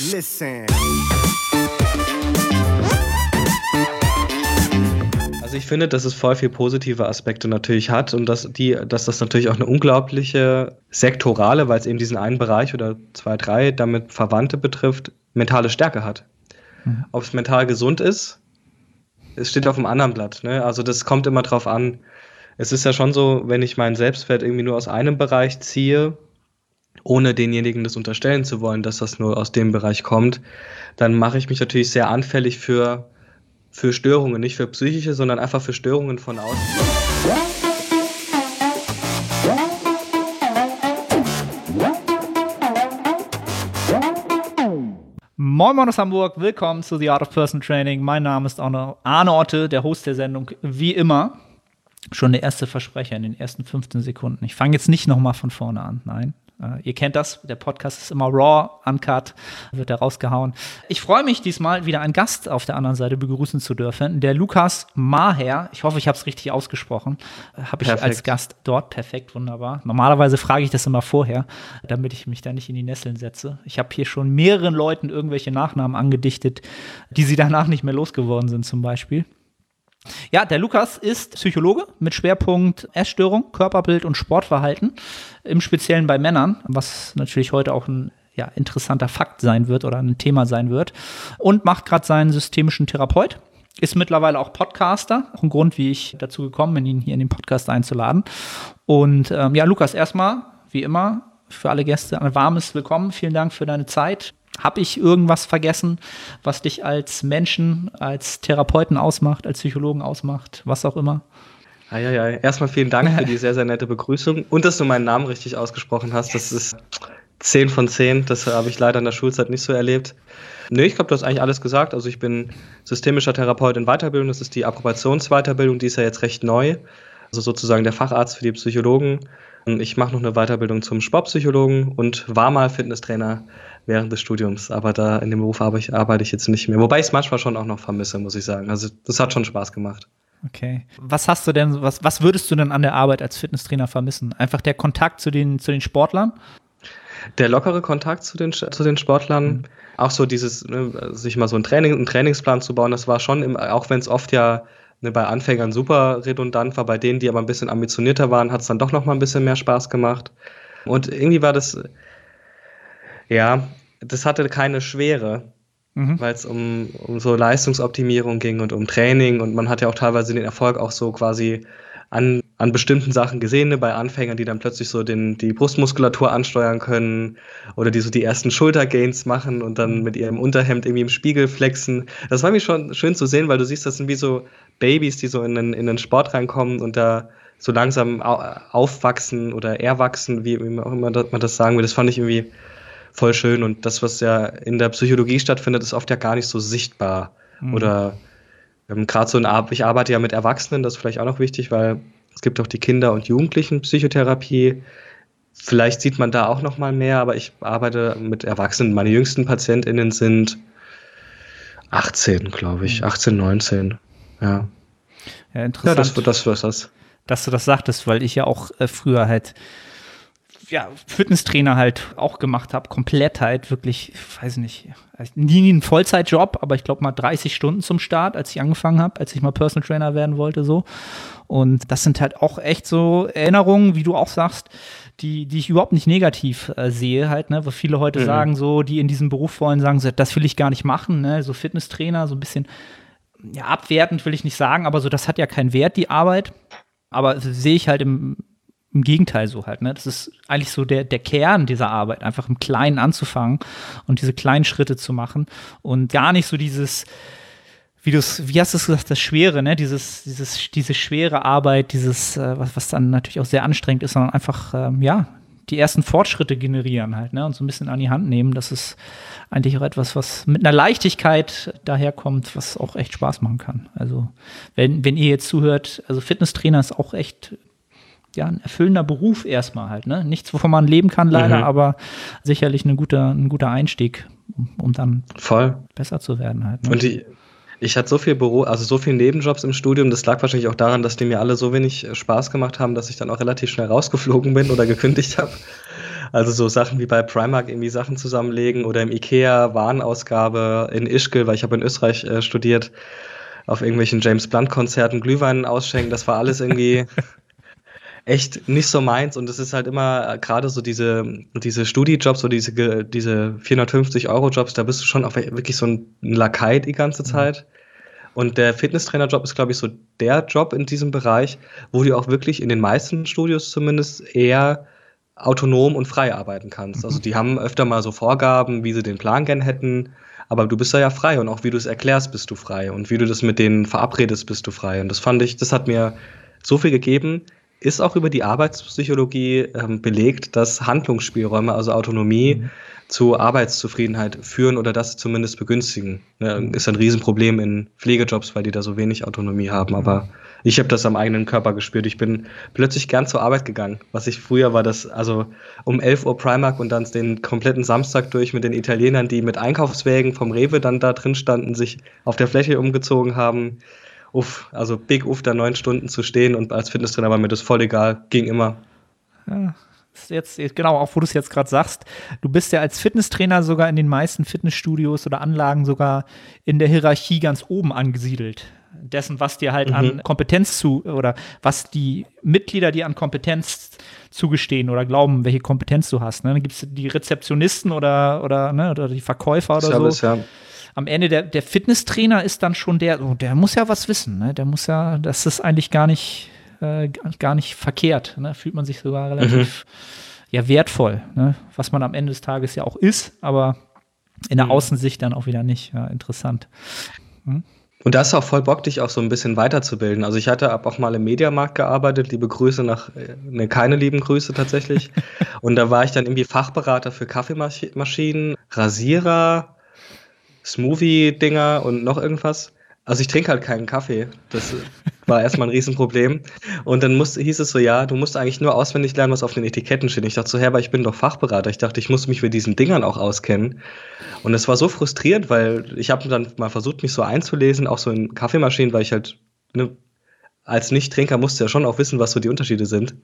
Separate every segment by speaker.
Speaker 1: Listen.
Speaker 2: Also ich finde, dass es voll viel positive Aspekte natürlich hat und dass, die, dass das natürlich auch eine unglaubliche sektorale, weil es eben diesen einen Bereich oder zwei, drei damit Verwandte betrifft, mentale Stärke hat. Mhm. Ob es mental gesund ist, es steht auf dem anderen Blatt. Ne? Also das kommt immer drauf an. Es ist ja schon so, wenn ich meinen Selbstwert irgendwie nur aus einem Bereich ziehe, ohne denjenigen das unterstellen zu wollen, dass das nur aus dem Bereich kommt, dann mache ich mich natürlich sehr anfällig für für Störungen, nicht für psychische, sondern einfach für Störungen von außen.
Speaker 3: Moin Moin aus Hamburg, willkommen zu The Art of Person Training. Mein Name ist Arne Otte, der Host der Sendung, wie immer. Schon der erste Versprecher in den ersten 15 Sekunden. Ich fange jetzt nicht nochmal von vorne an, nein. Äh, ihr kennt das, der Podcast ist immer raw, uncut, wird da rausgehauen. Ich freue mich diesmal wieder einen Gast auf der anderen Seite begrüßen zu dürfen, der Lukas Maher. Ich hoffe, ich habe es richtig ausgesprochen. Äh, habe ich Perfekt. als Gast dort. Perfekt, wunderbar. Normalerweise frage ich das immer vorher, damit ich mich da nicht in die Nesseln setze. Ich habe hier schon mehreren Leuten irgendwelche Nachnamen angedichtet, die sie danach nicht mehr losgeworden sind, zum Beispiel. Ja, der Lukas ist Psychologe mit Schwerpunkt Essstörung, Körperbild und Sportverhalten, im Speziellen bei Männern, was natürlich heute auch ein ja, interessanter Fakt sein wird oder ein Thema sein wird. Und macht gerade seinen systemischen Therapeut. Ist mittlerweile auch Podcaster, auch ein Grund, wie ich dazu gekommen bin, ihn hier in den Podcast einzuladen. Und ähm, ja, Lukas, erstmal, wie immer, für alle Gäste ein warmes Willkommen. Vielen Dank für deine Zeit. Habe ich irgendwas vergessen, was dich als Menschen, als Therapeuten ausmacht, als Psychologen ausmacht, was auch immer?
Speaker 2: Ja, ja, ja. Erstmal vielen Dank für die sehr, sehr nette Begrüßung und dass du meinen Namen richtig ausgesprochen hast. Das ist 10 von 10. Das habe ich leider in der Schulzeit nicht so erlebt. Nö, ich glaube, du hast eigentlich alles gesagt. Also ich bin systemischer Therapeut in Weiterbildung. Das ist die Approbationsweiterbildung, die ist ja jetzt recht neu. Also sozusagen der Facharzt für die Psychologen. Ich mache noch eine Weiterbildung zum Sportpsychologen und war mal Fitnesstrainer während des Studiums. Aber da in dem Beruf arbeite ich, arbeite ich jetzt nicht mehr. Wobei ich es manchmal schon auch noch vermisse, muss ich sagen. Also das hat schon Spaß gemacht.
Speaker 3: Okay. Was hast du denn, was, was würdest du denn an der Arbeit als Fitnesstrainer vermissen? Einfach der Kontakt zu den, zu den Sportlern?
Speaker 2: Der lockere Kontakt zu den, zu den Sportlern, mhm. auch so dieses, ne, sich mal so ein Training, einen Trainingsplan zu bauen, das war schon, im, auch wenn es oft ja ne, bei Anfängern super redundant war, bei denen, die aber ein bisschen ambitionierter waren, hat es dann doch noch mal ein bisschen mehr Spaß gemacht. Und irgendwie war das, ja, das hatte keine Schwere, mhm. weil es um, um so Leistungsoptimierung ging und um Training und man hat ja auch teilweise den Erfolg auch so quasi an, an bestimmten Sachen gesehen, ne, bei Anfängern, die dann plötzlich so den, die Brustmuskulatur ansteuern können oder die so die ersten Schultergains machen und dann mit ihrem Unterhemd irgendwie im Spiegel flexen. Das war mir schon schön zu sehen, weil du siehst, das sind wie so Babys, die so in den, in den Sport reinkommen und da so langsam aufwachsen oder erwachsen, wie auch immer man das sagen will. Das fand ich irgendwie voll schön. Und das, was ja in der Psychologie stattfindet, ist oft ja gar nicht so sichtbar. Mhm. Oder ähm, gerade so ein Ar ich arbeite ja mit Erwachsenen, das ist vielleicht auch noch wichtig, weil es gibt auch die Kinder- und Jugendlichen-Psychotherapie. Vielleicht sieht man da auch noch mal mehr, aber ich arbeite mit Erwachsenen. Meine jüngsten PatientInnen sind 18, glaube ich. 18, mhm. 19. Ja.
Speaker 3: Ja, interessant. Ja, das, das, das, das. Dass du das sagtest, weil ich ja auch äh, früher halt ja, Fitnesstrainer halt auch gemacht habe, komplett halt wirklich, weiß nicht, nie einen Vollzeitjob, aber ich glaube mal 30 Stunden zum Start, als ich angefangen habe, als ich mal Personal Trainer werden wollte, so. Und das sind halt auch echt so Erinnerungen, wie du auch sagst, die, die ich überhaupt nicht negativ äh, sehe, halt, ne, wo viele heute mhm. sagen, so, die in diesem Beruf wollen, sagen, so, das will ich gar nicht machen, ne, so Fitnesstrainer, so ein bisschen, ja, abwertend will ich nicht sagen, aber so, das hat ja keinen Wert, die Arbeit. Aber sehe ich halt im, im Gegenteil so halt, ne? Das ist eigentlich so der, der Kern dieser Arbeit, einfach im Kleinen anzufangen und diese kleinen Schritte zu machen und gar nicht so dieses, wie du wie hast du es gesagt, das Schwere, ne? Dieses, dieses, diese schwere Arbeit, dieses, äh, was, was dann natürlich auch sehr anstrengend ist, sondern einfach, ähm, ja, die ersten Fortschritte generieren halt, ne? Und so ein bisschen an die Hand nehmen. Das ist eigentlich auch etwas, was mit einer Leichtigkeit daherkommt, was auch echt Spaß machen kann. Also, wenn, wenn ihr jetzt zuhört, also Fitnesstrainer ist auch echt ja, ein erfüllender Beruf erstmal halt, ne? Nichts, wovon man leben kann, leider, mhm. aber sicherlich ein guter, ein guter Einstieg, um, um dann
Speaker 2: Voll.
Speaker 3: besser zu werden halt. Ne?
Speaker 2: Und die, ich hatte so viel Büro, also so viele Nebenjobs im Studium, das lag wahrscheinlich auch daran, dass die mir alle so wenig Spaß gemacht haben, dass ich dann auch relativ schnell rausgeflogen bin oder gekündigt habe. Also so Sachen wie bei Primark irgendwie Sachen zusammenlegen oder im Ikea Warenausgabe in Ischgl, weil ich habe in Österreich äh, studiert, auf irgendwelchen James Blunt Konzerten Glühwein ausschenken. Das war alles irgendwie echt nicht so meins und es ist halt immer äh, gerade so diese, diese Studijobs oder diese, diese 450 Euro Jobs, da bist du schon auch wirklich so ein Lakai die ganze mhm. Zeit. Und der Fitnesstrainer-Job ist, glaube ich, so der Job in diesem Bereich, wo du auch wirklich in den meisten Studios zumindest eher autonom und frei arbeiten kannst. Also mhm. die haben öfter mal so Vorgaben, wie sie den Plan gern hätten, aber du bist da ja frei und auch wie du es erklärst, bist du frei und wie du das mit denen verabredest, bist du frei. Und das fand ich, das hat mir so viel gegeben ist auch über die Arbeitspsychologie ähm, belegt, dass Handlungsspielräume, also Autonomie, mhm. zu Arbeitszufriedenheit führen oder das zumindest begünstigen. Ja, ist ein Riesenproblem in Pflegejobs, weil die da so wenig Autonomie haben. Mhm. Aber ich habe das am eigenen Körper gespürt. Ich bin plötzlich gern zur Arbeit gegangen. Was ich früher war, das also um 11 Uhr Primark und dann den kompletten Samstag durch mit den Italienern, die mit Einkaufswägen vom Rewe dann da drin standen, sich auf der Fläche umgezogen haben uff, also big uff, da neun Stunden zu stehen und als Fitnesstrainer war mir das voll egal, ging immer.
Speaker 3: Ja, jetzt, genau, auch wo du es jetzt gerade sagst, du bist ja als Fitnesstrainer sogar in den meisten Fitnessstudios oder Anlagen sogar in der Hierarchie ganz oben angesiedelt. Dessen, was dir halt mhm. an Kompetenz zu oder was die Mitglieder dir an Kompetenz zugestehen oder glauben, welche Kompetenz du hast. Ne? Dann gibt es die Rezeptionisten oder, oder, ne, oder die Verkäufer oder Service, so. Ja am Ende der, der Fitnesstrainer ist dann schon der, oh, der muss ja was wissen, ne? Der muss ja, das ist eigentlich gar nicht, äh, gar nicht verkehrt. Ne? Fühlt man sich sogar relativ mhm. ja, wertvoll, ne? was man am Ende des Tages ja auch ist, aber in der mhm. Außensicht dann auch wieder nicht. Ja, interessant.
Speaker 2: Hm? Und da ist auch voll Bock, dich auch so ein bisschen weiterzubilden. Also ich hatte ab auch mal im Mediamarkt gearbeitet, liebe Grüße nach, ne, keine lieben Grüße tatsächlich. und da war ich dann irgendwie Fachberater für Kaffeemaschinen, Rasierer, Smoothie-Dinger und noch irgendwas. Also ich trinke halt keinen Kaffee. Das war erstmal ein Riesenproblem. Und dann musste, hieß es so, ja, du musst eigentlich nur auswendig lernen, was auf den Etiketten steht. Ich dachte so, Herr, aber ich bin doch Fachberater. Ich dachte, ich muss mich mit diesen Dingern auch auskennen. Und es war so frustrierend, weil ich habe dann mal versucht, mich so einzulesen, auch so in Kaffeemaschinen, weil ich halt, ne, als Nicht-Trinker musste ja schon auch wissen, was so die Unterschiede sind.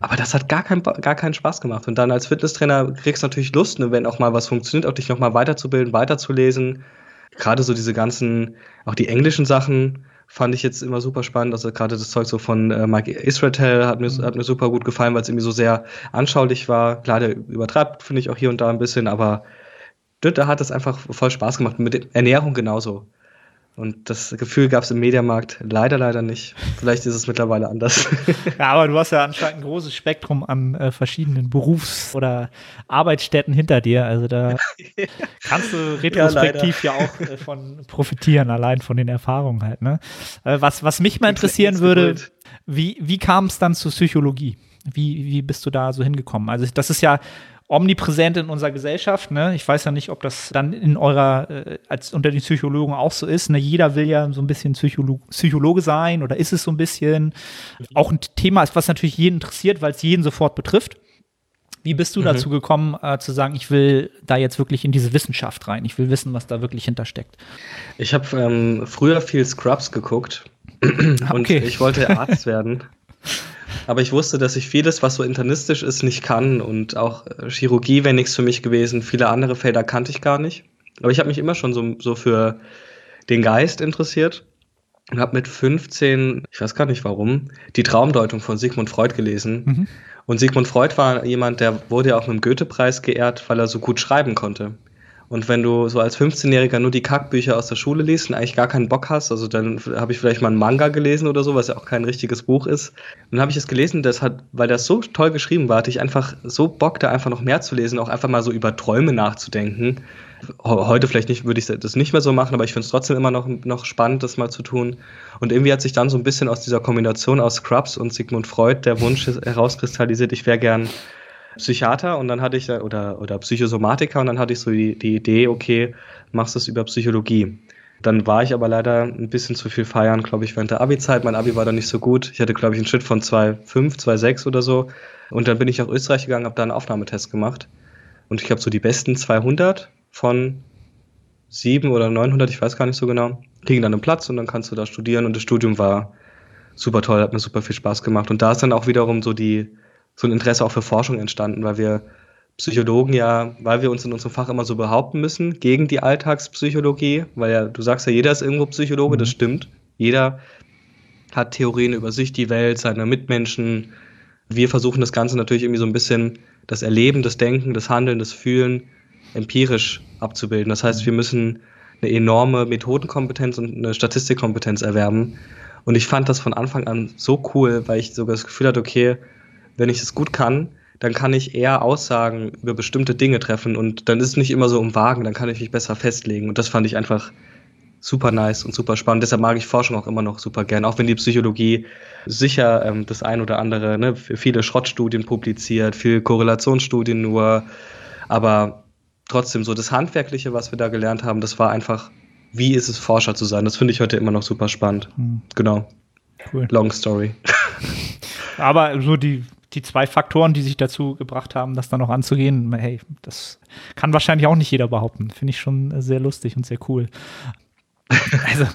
Speaker 2: Aber das hat gar, kein, gar keinen Spaß gemacht. Und dann als Fitnesstrainer kriegst du natürlich Lust, ne, wenn auch mal was funktioniert, auch dich nochmal weiterzubilden, weiterzulesen. Gerade so diese ganzen, auch die englischen Sachen fand ich jetzt immer super spannend. Also gerade das Zeug so von äh, Mike Israel hat mir, mhm. hat mir super gut gefallen, weil es irgendwie so sehr anschaulich war. Klar, der übertreibt, finde ich auch hier und da ein bisschen, aber da hat es einfach voll Spaß gemacht. Mit Ernährung genauso. Und das Gefühl gab es im Mediamarkt leider, leider nicht. Vielleicht ist es mittlerweile anders.
Speaker 3: Ja, aber du hast ja anscheinend ein großes Spektrum an äh, verschiedenen Berufs- oder Arbeitsstätten hinter dir. Also da kannst du retrospektiv ja, ja auch äh, von profitieren, allein von den Erfahrungen halt. Ne? Äh, was, was mich mal interessieren würde, wie, wie kam es dann zur Psychologie? Wie, wie bist du da so hingekommen? Also das ist ja omnipräsent in unserer Gesellschaft. Ne? Ich weiß ja nicht, ob das dann in eurer, äh, als unter den Psychologen auch so ist. Ne? Jeder will ja so ein bisschen Psycholo Psychologe sein oder ist es so ein bisschen. Auch ein Thema ist, was natürlich jeden interessiert, weil es jeden sofort betrifft. Wie bist du mhm. dazu gekommen, äh, zu sagen, ich will da jetzt wirklich in diese Wissenschaft rein? Ich will wissen, was da wirklich hintersteckt.
Speaker 2: Ich habe ähm, früher viel Scrubs geguckt und okay. ich wollte Arzt werden. Aber ich wusste, dass ich vieles, was so internistisch ist, nicht kann. Und auch äh, Chirurgie wäre nichts für mich gewesen. Viele andere Felder kannte ich gar nicht. Aber ich habe mich immer schon so, so für den Geist interessiert und habe mit 15, ich weiß gar nicht warum, die Traumdeutung von Sigmund Freud gelesen. Mhm. Und Sigmund Freud war jemand, der wurde ja auch mit dem Goethe-Preis geehrt, weil er so gut schreiben konnte. Und wenn du so als 15-Jähriger nur die Kackbücher aus der Schule liest und eigentlich gar keinen Bock hast, also dann habe ich vielleicht mal einen Manga gelesen oder so, was ja auch kein richtiges Buch ist. dann habe ich es gelesen, das hat, weil das so toll geschrieben war, hatte ich einfach so Bock, da einfach noch mehr zu lesen, auch einfach mal so über Träume nachzudenken. Heute vielleicht nicht, würde ich das nicht mehr so machen, aber ich finde es trotzdem immer noch, noch spannend, das mal zu tun. Und irgendwie hat sich dann so ein bisschen aus dieser Kombination aus Scrubs und Sigmund Freud der Wunsch herauskristallisiert, ich wäre gern Psychiater und dann hatte ich, oder, oder Psychosomatiker und dann hatte ich so die, die Idee, okay, machst es über Psychologie. Dann war ich aber leider ein bisschen zu viel feiern, glaube ich, während der Abi-Zeit. Mein Abi war dann nicht so gut. Ich hatte, glaube ich, einen Schritt von 2,5, 2,6 oder so. Und dann bin ich nach Österreich gegangen, habe da einen Aufnahmetest gemacht. Und ich habe so die besten 200 von 7 oder 900, ich weiß gar nicht so genau, kriegen dann einen Platz und dann kannst du da studieren. Und das Studium war super toll, hat mir super viel Spaß gemacht. Und da ist dann auch wiederum so die, so ein Interesse auch für Forschung entstanden, weil wir Psychologen ja, weil wir uns in unserem Fach immer so behaupten müssen, gegen die Alltagspsychologie, weil ja, du sagst ja, jeder ist irgendwo Psychologe, mhm. das stimmt. Jeder hat Theorien über sich, die Welt, seine Mitmenschen. Wir versuchen das Ganze natürlich irgendwie so ein bisschen das Erleben, das Denken, das Handeln, das Fühlen empirisch abzubilden. Das heißt, wir müssen eine enorme Methodenkompetenz und eine Statistikkompetenz erwerben. Und ich fand das von Anfang an so cool, weil ich sogar das Gefühl hatte, okay, wenn ich es gut kann, dann kann ich eher Aussagen über bestimmte Dinge treffen und dann ist es nicht immer so um Wagen, dann kann ich mich besser festlegen. Und das fand ich einfach super nice und super spannend. Deshalb mag ich Forschung auch immer noch super gern, auch wenn die Psychologie sicher ähm, das ein oder andere, ne, viele Schrottstudien publiziert, viel Korrelationsstudien nur, aber trotzdem so das Handwerkliche, was wir da gelernt haben, das war einfach, wie ist es Forscher zu sein? Das finde ich heute immer noch super spannend. Mhm. Genau. Cool. Long story.
Speaker 3: Aber so die, die zwei Faktoren, die sich dazu gebracht haben, das dann noch anzugehen, hey, das kann wahrscheinlich auch nicht jeder behaupten. Finde ich schon sehr lustig und sehr cool. also,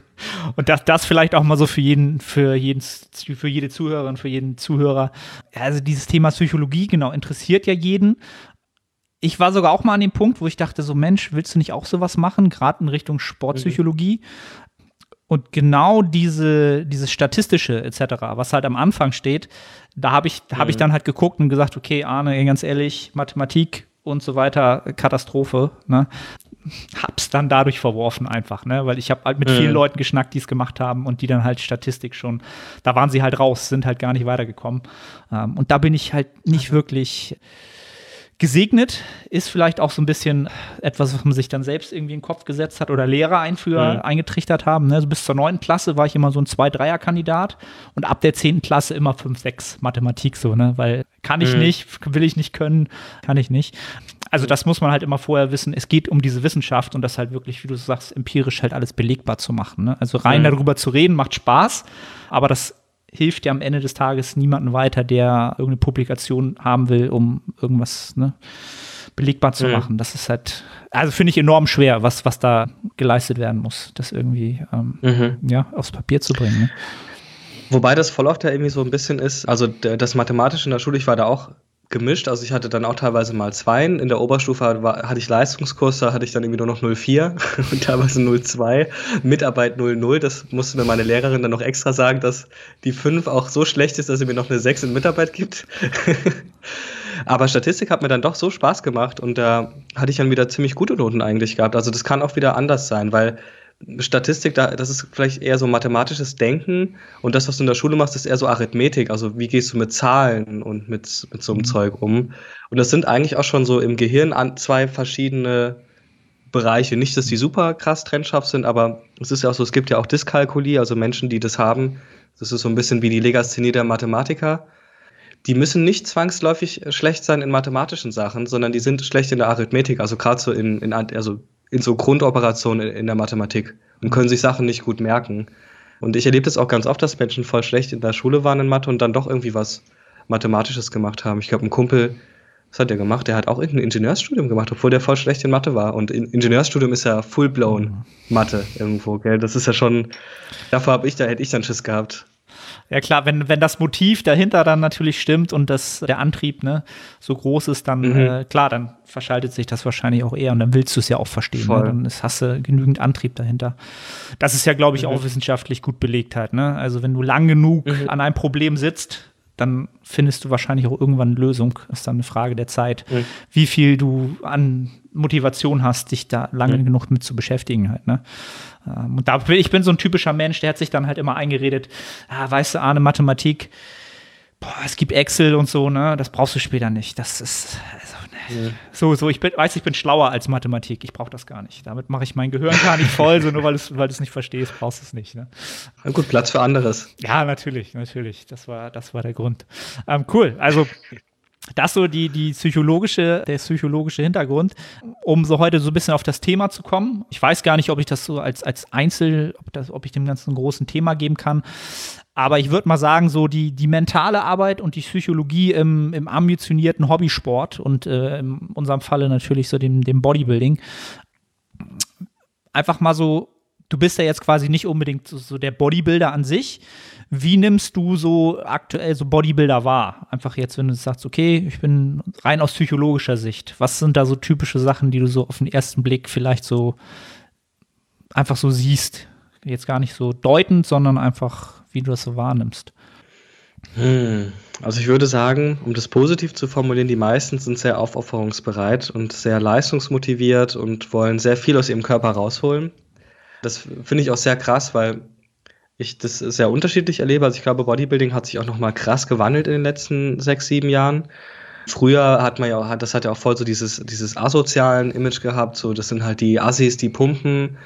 Speaker 3: und das, das vielleicht auch mal so für jeden, für jeden, für jede Zuhörerin, für jeden Zuhörer. Also dieses Thema Psychologie, genau, interessiert ja jeden ich war sogar auch mal an dem Punkt, wo ich dachte, so Mensch, willst du nicht auch sowas machen, gerade in Richtung Sportpsychologie? Mhm. Und genau diese, dieses Statistische etc., was halt am Anfang steht, da habe ich, mhm. hab ich mhm. dann halt geguckt und gesagt, okay, Arne, ganz ehrlich, Mathematik und so weiter, Katastrophe. Ne? Hab's dann dadurch verworfen einfach, ne? Weil ich habe halt mit mhm. vielen Leuten geschnackt, die es gemacht haben und die dann halt Statistik schon, da waren sie halt raus, sind halt gar nicht weitergekommen. Ähm, und da bin ich halt nicht wirklich Gesegnet ist vielleicht auch so ein bisschen etwas, was man sich dann selbst irgendwie in den Kopf gesetzt hat oder Lehrer einführ, mhm. eingetrichtert haben. Ne? Also bis zur neunten Klasse war ich immer so ein Zwei-Dreier-Kandidat und ab der zehnten Klasse immer fünf, sechs Mathematik so, ne? Weil kann ich mhm. nicht, will ich nicht können, kann ich nicht. Also das muss man halt immer vorher wissen. Es geht um diese Wissenschaft und das halt wirklich, wie du sagst, empirisch halt alles belegbar zu machen. Ne? Also rein mhm. darüber zu reden macht Spaß, aber das hilft ja am Ende des Tages niemanden weiter, der irgendeine Publikation haben will, um irgendwas ne, belegbar zu mhm. machen. Das ist halt, also finde ich enorm schwer, was, was da geleistet werden muss, das irgendwie ähm, mhm. ja, aufs Papier zu bringen. Ne?
Speaker 2: Wobei das voll oft ja irgendwie so ein bisschen ist, also das Mathematische in der Schule, ich war da auch gemischt. Also ich hatte dann auch teilweise mal Zweien. In der Oberstufe war, hatte ich Leistungskurs, da hatte ich dann irgendwie nur noch 04 und teilweise 02. Mitarbeit 00. Das musste mir meine Lehrerin dann noch extra sagen, dass die 5 auch so schlecht ist, dass sie mir noch eine 6 in Mitarbeit gibt. Aber Statistik hat mir dann doch so Spaß gemacht und da hatte ich dann wieder ziemlich gute Noten eigentlich gehabt. Also das kann auch wieder anders sein, weil Statistik, das ist vielleicht eher so mathematisches Denken und das, was du in der Schule machst, ist eher so Arithmetik. Also wie gehst du mit Zahlen und mit, mit so einem mhm. Zeug um? Und das sind eigentlich auch schon so im Gehirn an zwei verschiedene Bereiche. Nicht, dass die super krass trennscharf sind, aber es ist ja auch so, es gibt ja auch Dyskalkulie, also Menschen, die das haben. Das ist so ein bisschen wie die Legasthenie der Mathematiker. Die müssen nicht zwangsläufig schlecht sein in mathematischen Sachen, sondern die sind schlecht in der Arithmetik, also gerade so in, in also in so Grundoperationen in, der Mathematik und können sich Sachen nicht gut merken. Und ich erlebe das auch ganz oft, dass Menschen voll schlecht in der Schule waren in Mathe und dann doch irgendwie was Mathematisches gemacht haben. Ich glaube, ein Kumpel, was hat der gemacht? Der hat auch irgendein Ingenieursstudium gemacht, obwohl der voll schlecht in Mathe war. Und Ingenieursstudium ist ja full-blown mhm. Mathe irgendwo, gell? Das ist ja schon, davor habe ich, da hätte ich dann Schiss gehabt.
Speaker 3: Ja klar, wenn, wenn das Motiv dahinter dann natürlich stimmt und das, der Antrieb ne, so groß ist, dann mhm. äh, klar, dann verschaltet sich das wahrscheinlich auch eher und dann willst du es ja auch verstehen. Ne? Dann ist, hast du genügend Antrieb dahinter. Das ist ja, glaube ich, mhm. auch wissenschaftlich gut belegt halt. Ne? Also wenn du lang genug mhm. an einem Problem sitzt, dann findest du wahrscheinlich auch irgendwann eine Lösung. Ist dann eine Frage der Zeit, mhm. wie viel du an Motivation hast, dich da lange mhm. genug mit zu beschäftigen halt. Ne? Ähm, und da, ich bin so ein typischer Mensch, der hat sich dann halt immer eingeredet, ah, weißt du, Arne, Mathematik, boah, es gibt Excel und so, ne, das brauchst du später nicht. Das ist. So, so, ich bin, weiß, ich bin schlauer als Mathematik, ich brauche das gar nicht. Damit mache ich mein Gehirn gar nicht voll, so nur weil du es weil nicht verstehst, brauchst du es nicht. Ne?
Speaker 2: Ja, gut, Platz für anderes.
Speaker 3: Ja, natürlich, natürlich. Das war, das war der Grund. Ähm, cool, also das so die, die psychologische, der psychologische Hintergrund, um so heute so ein bisschen auf das Thema zu kommen. Ich weiß gar nicht, ob ich das so als, als Einzel, ob, das, ob ich dem ganzen großen Thema geben kann. Aber ich würde mal sagen, so die, die mentale Arbeit und die Psychologie im, im ambitionierten Hobbysport und äh, in unserem Falle natürlich so dem, dem Bodybuilding. Einfach mal so du bist ja jetzt quasi nicht unbedingt so, so, der Bodybuilder an sich. Wie nimmst du so aktuell so Bodybuilder wahr? Einfach jetzt, wenn du sagst, okay, ich bin rein aus psychologischer Sicht. Was sind da so typische Sachen, die du so auf den ersten Blick vielleicht so einfach so siehst? Jetzt gar nicht so deutend, sondern einfach, wie du das so wahrnimmst.
Speaker 2: Hm. Also ich würde sagen, um das positiv zu formulieren, die meisten sind sehr aufopferungsbereit und sehr leistungsmotiviert und wollen sehr viel aus ihrem Körper rausholen. Das finde ich auch sehr krass, weil ich das sehr unterschiedlich erlebe. Also ich glaube, Bodybuilding hat sich auch noch mal krass gewandelt in den letzten sechs, sieben Jahren. Früher hat man ja, das hat ja auch voll so dieses, dieses asozialen Image gehabt. So, das sind halt die Assis, die pumpen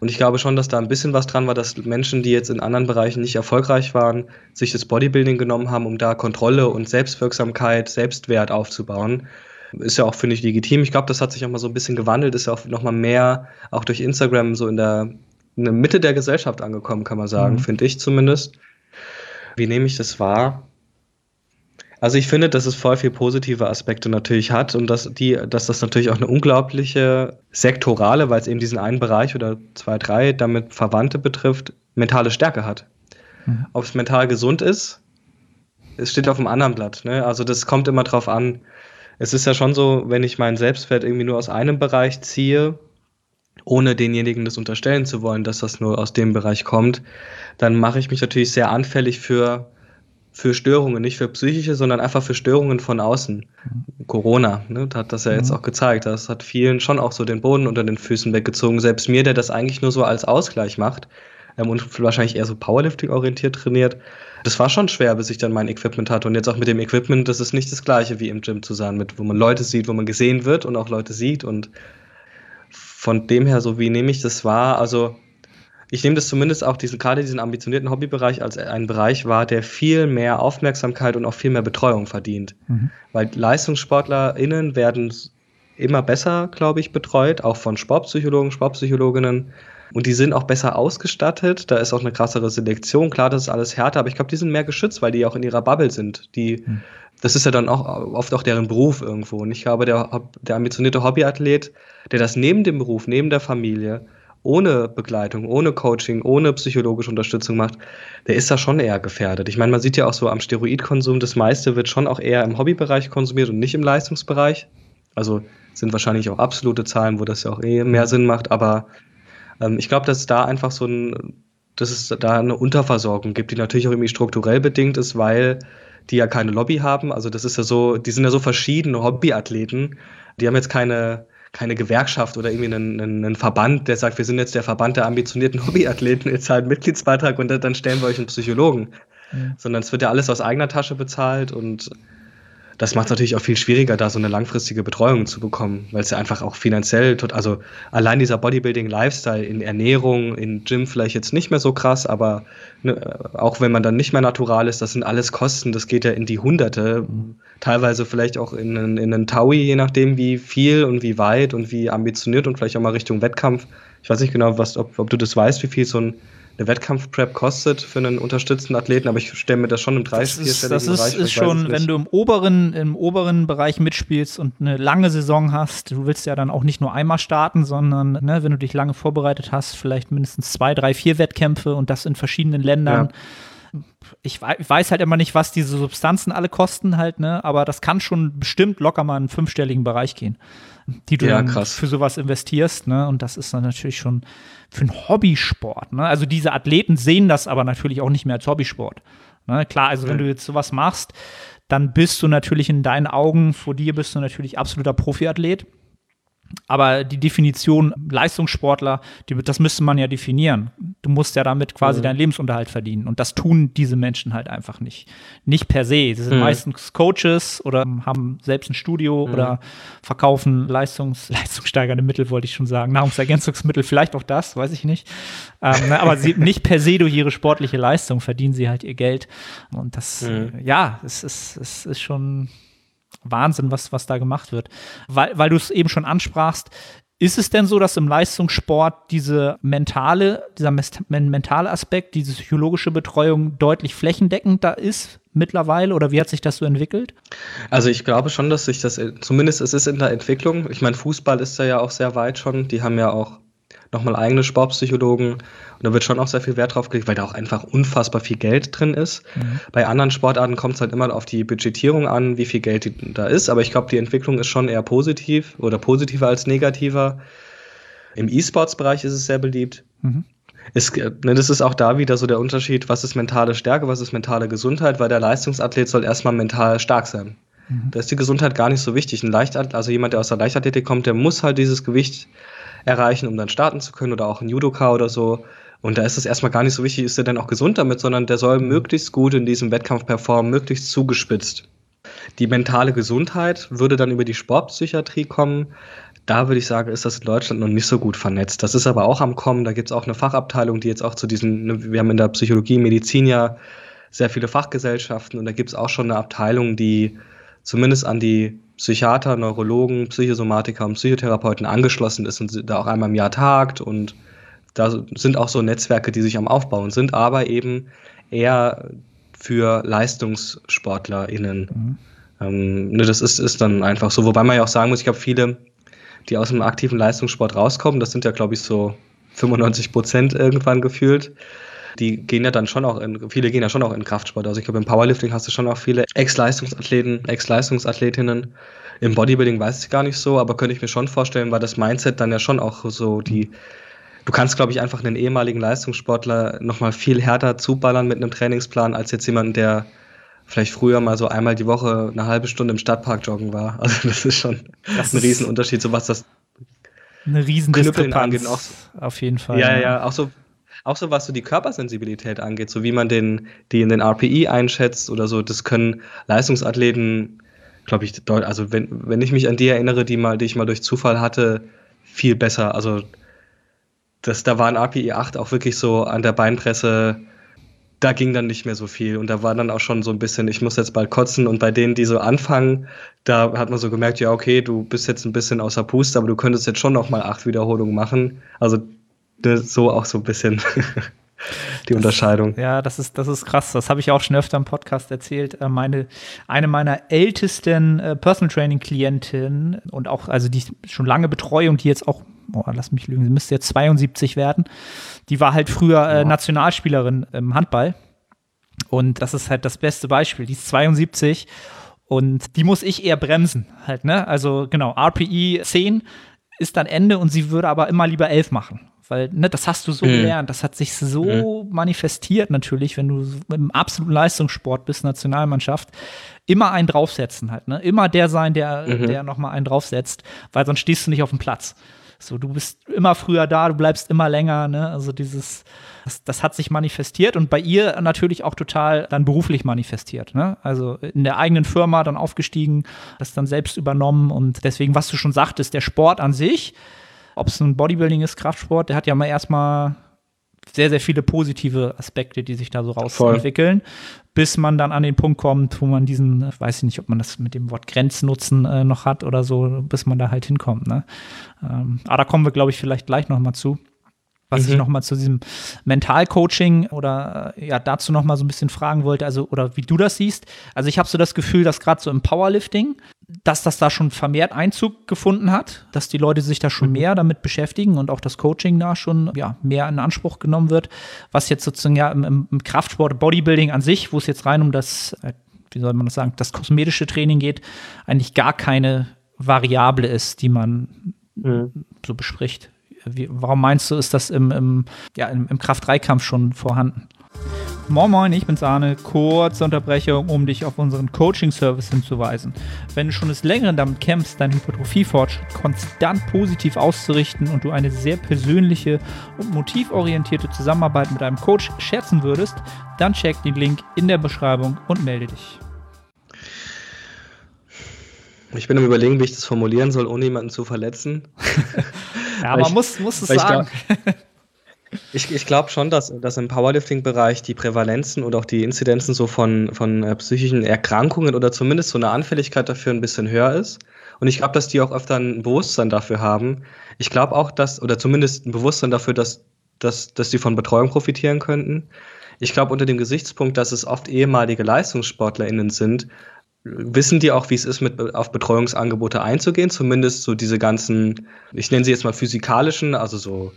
Speaker 2: und ich glaube schon, dass da ein bisschen was dran war, dass Menschen, die jetzt in anderen Bereichen nicht erfolgreich waren, sich das Bodybuilding genommen haben, um da Kontrolle und Selbstwirksamkeit, Selbstwert aufzubauen. Ist ja auch, finde ich, legitim. Ich glaube, das hat sich auch mal so ein bisschen gewandelt, ist ja auch noch mal mehr, auch durch Instagram, so in der, in der Mitte der Gesellschaft angekommen, kann man sagen, mhm. finde ich zumindest. Wie nehme ich das wahr? Also ich finde, dass es voll viel positive Aspekte natürlich hat und dass, die, dass das natürlich auch eine unglaubliche sektorale, weil es eben diesen einen Bereich oder zwei, drei damit Verwandte betrifft, mentale Stärke hat. Mhm. Ob es mental gesund ist, es steht auf einem anderen Blatt. Ne? Also das kommt immer drauf an. Es ist ja schon so, wenn ich meinen Selbstwert irgendwie nur aus einem Bereich ziehe, ohne denjenigen das unterstellen zu wollen, dass das nur aus dem Bereich kommt, dann mache ich mich natürlich sehr anfällig für für Störungen, nicht für psychische, sondern einfach für Störungen von außen. Mhm. Corona ne, hat das ja jetzt mhm. auch gezeigt. Das hat vielen schon auch so den Boden unter den Füßen weggezogen. Selbst mir, der das eigentlich nur so als Ausgleich macht ähm, und wahrscheinlich eher so Powerlifting-orientiert trainiert, das war schon schwer, bis ich dann mein Equipment hatte. Und jetzt auch mit dem Equipment, das ist nicht das gleiche wie im Gym zu sein, mit, wo man Leute sieht, wo man gesehen wird und auch Leute sieht. Und von dem her, so wie nehme ich das wahr? Also ich nehme das zumindest auch diesen, gerade diesen ambitionierten Hobbybereich als einen Bereich wahr, der viel mehr Aufmerksamkeit und auch viel mehr Betreuung verdient. Mhm. Weil LeistungssportlerInnen werden immer besser, glaube ich, betreut, auch von Sportpsychologen, Sportpsychologinnen. Und die sind auch besser ausgestattet. Da ist auch eine krassere Selektion. Klar, das ist alles härter, aber ich glaube, die sind mehr geschützt, weil die auch in ihrer Bubble sind. Die, mhm. das ist ja dann auch oft auch deren Beruf irgendwo. Und ich glaube, der, der ambitionierte Hobbyathlet, der das neben dem Beruf, neben der Familie ohne Begleitung, ohne Coaching, ohne psychologische Unterstützung macht, der ist da schon eher gefährdet. Ich meine, man sieht ja auch so am Steroidkonsum, das meiste wird schon auch eher im Hobbybereich konsumiert und nicht im Leistungsbereich. Also sind wahrscheinlich auch absolute Zahlen, wo das ja auch eh mehr Sinn macht, aber ähm, ich glaube, dass es da einfach so ein, dass es da eine Unterversorgung gibt, die natürlich auch irgendwie strukturell bedingt ist, weil die ja keine Lobby haben. Also das ist ja so, die sind ja so verschiedene Hobbyathleten, die haben jetzt keine keine Gewerkschaft oder irgendwie einen, einen, einen, Verband, der sagt, wir sind jetzt der Verband der ambitionierten Hobbyathleten, ihr zahlt einen Mitgliedsbeitrag und dann stellen wir euch einen Psychologen. Mhm. Sondern es wird ja alles aus eigener Tasche bezahlt und das macht es natürlich auch viel schwieriger, da so eine langfristige Betreuung zu bekommen, weil es ja einfach auch finanziell, tot, also allein dieser Bodybuilding-Lifestyle in Ernährung, in Gym vielleicht jetzt nicht mehr so krass, aber ne, auch wenn man dann nicht mehr natural ist, das sind alles Kosten, das geht ja in die Hunderte, teilweise vielleicht auch in, in, in einen Taui, je nachdem wie viel und wie weit und wie ambitioniert und vielleicht auch mal Richtung Wettkampf. Ich weiß nicht genau, was, ob, ob du das weißt, wie viel so ein eine Wettkampfprep kostet für einen unterstützten Athleten, aber ich stelle mir das schon im drei vierstelligen
Speaker 3: Das ist, Bereich, ist schon, wenn du im oberen, im oberen Bereich mitspielst und eine lange Saison hast, du willst ja dann auch nicht nur einmal starten, sondern ne, wenn du dich lange vorbereitet hast, vielleicht mindestens zwei, drei, vier Wettkämpfe und das in verschiedenen Ländern. Ja. Ich weiß halt immer nicht, was diese Substanzen alle kosten halt, ne? Aber das kann schon bestimmt locker mal in einen fünfstelligen Bereich gehen, die du ja, für sowas investierst, ne? Und das ist dann natürlich schon für einen Hobbysport. Ne? Also diese Athleten sehen das aber natürlich auch nicht mehr als Hobbysport. Ne? Klar, also wenn du jetzt sowas machst, dann bist du natürlich in deinen Augen, vor dir bist du natürlich absoluter Profiathlet. Aber die Definition Leistungssportler, die, das müsste man ja definieren. Du musst ja damit quasi mhm. deinen Lebensunterhalt verdienen. Und das tun diese Menschen halt einfach nicht. Nicht per se. Sie sind mhm. meistens Coaches oder haben selbst ein Studio mhm. oder verkaufen Leistungs leistungssteigernde Mittel, wollte ich schon sagen. Nahrungsergänzungsmittel, vielleicht auch das, weiß ich nicht. Ähm, ne, aber sie, nicht per se durch ihre sportliche Leistung verdienen sie halt ihr Geld. Und das, mhm. ja, es ist, es ist schon Wahnsinn, was, was da gemacht wird. Weil, weil du es eben schon ansprachst, ist es denn so, dass im Leistungssport diese mentale, dieser mentale Aspekt, diese psychologische Betreuung deutlich flächendeckend da ist mittlerweile oder wie hat sich das so entwickelt?
Speaker 2: Also ich glaube schon, dass sich das, zumindest es ist in der Entwicklung. Ich meine, Fußball ist da ja auch sehr weit schon. Die haben ja auch nochmal eigene Sportpsychologen. Und da wird schon auch sehr viel Wert drauf gelegt, weil da auch einfach unfassbar viel Geld drin ist. Mhm. Bei anderen Sportarten kommt es halt immer auf die Budgetierung an, wie viel Geld da ist. Aber ich glaube, die Entwicklung ist schon eher positiv oder positiver als negativer. Im E-Sports-Bereich ist es sehr beliebt. Mhm. Es, ne, das ist auch da wieder so der Unterschied, was ist mentale Stärke, was ist mentale Gesundheit, weil der Leistungsathlet soll erstmal mental stark sein. Mhm. Da ist die Gesundheit gar nicht so wichtig. Ein Leichtathlet, also jemand, der aus der Leichtathletik kommt, der muss halt dieses Gewicht erreichen, um dann starten zu können oder auch ein Judoka oder so. Und da ist es erstmal gar nicht so wichtig, ist er denn auch gesund damit, sondern der soll mhm. möglichst gut in diesem Wettkampf performen, möglichst zugespitzt. Die mentale Gesundheit würde dann über die Sportpsychiatrie kommen. Da würde ich sagen, ist das in Deutschland noch nicht so gut vernetzt. Das ist aber auch am Kommen. Da gibt es auch eine Fachabteilung, die jetzt auch zu diesen, ne, wir haben in der Psychologie, Medizin ja sehr viele Fachgesellschaften und da gibt es auch schon eine Abteilung, die zumindest an die Psychiater, Neurologen, Psychosomatiker und Psychotherapeuten angeschlossen ist und da auch einmal im Jahr tagt und da sind auch so Netzwerke, die sich am Aufbauen sind, aber eben eher für LeistungssportlerInnen. Mhm. Ähm, ne, das ist, ist dann einfach so, wobei man ja auch sagen muss, ich habe viele, die aus dem aktiven Leistungssport rauskommen, das sind ja, glaube ich, so 95 Prozent irgendwann gefühlt die gehen ja dann schon auch in, viele gehen ja schon auch in Kraftsport. Also ich glaube, im Powerlifting hast du schon auch viele Ex-Leistungsathleten, Ex-Leistungsathletinnen. Im Bodybuilding weiß ich gar nicht so, aber könnte ich mir schon vorstellen, weil das Mindset dann ja schon auch so die, du kannst, glaube ich, einfach einen ehemaligen Leistungssportler nochmal viel härter zuballern mit einem Trainingsplan, als jetzt jemanden, der vielleicht früher mal so einmal die Woche eine halbe Stunde im Stadtpark joggen war. Also das ist schon das ein Riesenunterschied, so was das
Speaker 3: eine Riesendiskrepanz angeht. Auch so, auf jeden Fall.
Speaker 2: Ja, ja, ja, auch so auch so was so die Körpersensibilität angeht, so wie man den, die in den RPI einschätzt oder so, das können Leistungsathleten, glaube ich, also wenn, wenn ich mich an die erinnere, die mal, die ich mal durch Zufall hatte, viel besser. Also das, da war ein RPI 8 auch wirklich so an der Beinpresse, da ging dann nicht mehr so viel. Und da war dann auch schon so ein bisschen, ich muss jetzt bald kotzen. Und bei denen, die so anfangen, da hat man so gemerkt, ja, okay, du bist jetzt ein bisschen außer Puste, aber du könntest jetzt schon noch mal acht Wiederholungen machen. Also so auch so ein bisschen die das, Unterscheidung.
Speaker 3: Ja, das ist, das ist krass. Das habe ich auch schon öfter im Podcast erzählt. Äh, meine, eine meiner ältesten äh, Personal Training Klientinnen und auch, also die schon lange Betreuung, die jetzt auch, oh, lass mich lügen, sie müsste jetzt 72 werden. Die war halt früher äh, Nationalspielerin im Handball. Und das ist halt das beste Beispiel. Die ist 72 und die muss ich eher bremsen halt, ne? Also genau, RPI 10 ist dann Ende und sie würde aber immer lieber 11 machen weil ne, das hast du so mhm. gelernt, das hat sich so mhm. manifestiert natürlich, wenn du im absoluten Leistungssport bist, Nationalmannschaft, immer einen draufsetzen halt, ne? Immer der sein, der, mhm. der nochmal einen draufsetzt, weil sonst stehst du nicht auf dem Platz. So, du bist immer früher da, du bleibst immer länger, ne? Also dieses, das, das hat sich manifestiert und bei ihr natürlich auch total dann beruflich manifestiert, ne? Also in der eigenen Firma dann aufgestiegen, das dann selbst übernommen und deswegen, was du schon sagtest, der Sport an sich, ob es ein Bodybuilding ist, Kraftsport, der hat ja mal erstmal sehr, sehr viele positive Aspekte, die sich da so rausentwickeln, bis man dann an den Punkt kommt, wo man diesen, weiß ich nicht, ob man das mit dem Wort Grenznutzen äh, noch hat oder so, bis man da halt hinkommt. Ne? Ähm, aber da kommen wir, glaube ich, vielleicht gleich noch mal zu. Was mhm. ich noch mal zu diesem Mentalcoaching oder äh, ja dazu noch mal so ein bisschen fragen wollte, also oder wie du das siehst. Also ich habe so das Gefühl, dass gerade so im Powerlifting, dass das da schon vermehrt Einzug gefunden hat, dass die Leute sich da schon mhm. mehr damit beschäftigen und auch das Coaching da schon ja mehr in Anspruch genommen wird, was jetzt sozusagen ja im, im Kraftsport, Bodybuilding an sich, wo es jetzt rein um das, äh, wie soll man das sagen, das kosmetische Training geht, eigentlich gar keine Variable ist, die man mhm. so bespricht. Wie, warum meinst du, ist das im, im, ja, im, im Kraft-3-Kampf schon vorhanden? Moin Moin, ich bin Sahne. Kurze Unterbrechung, um dich auf unseren Coaching-Service hinzuweisen. Wenn du schon des Längeren damit kämpfst, deinen Hypertrophie-Fortschritt konstant positiv auszurichten und du eine sehr persönliche und motivorientierte Zusammenarbeit mit einem Coach schätzen würdest, dann check den Link in der Beschreibung und melde dich.
Speaker 2: Ich bin am überlegen, wie ich das formulieren soll, ohne jemanden zu verletzen.
Speaker 3: ja, man muss, muss es sagen.
Speaker 2: Ich, ich glaube schon, dass, dass im Powerlifting-Bereich die Prävalenzen oder auch die Inzidenzen so von, von äh, psychischen Erkrankungen oder zumindest so eine Anfälligkeit dafür ein bisschen höher ist. Und ich glaube, dass die auch öfter ein Bewusstsein dafür haben. Ich glaube auch, dass, oder zumindest ein Bewusstsein dafür, dass, dass, dass die von Betreuung profitieren könnten. Ich glaube, unter dem Gesichtspunkt, dass es oft ehemalige LeistungssportlerInnen sind, wissen die auch, wie es ist, mit auf Betreuungsangebote einzugehen, zumindest so diese ganzen, ich nenne sie jetzt mal physikalischen, also so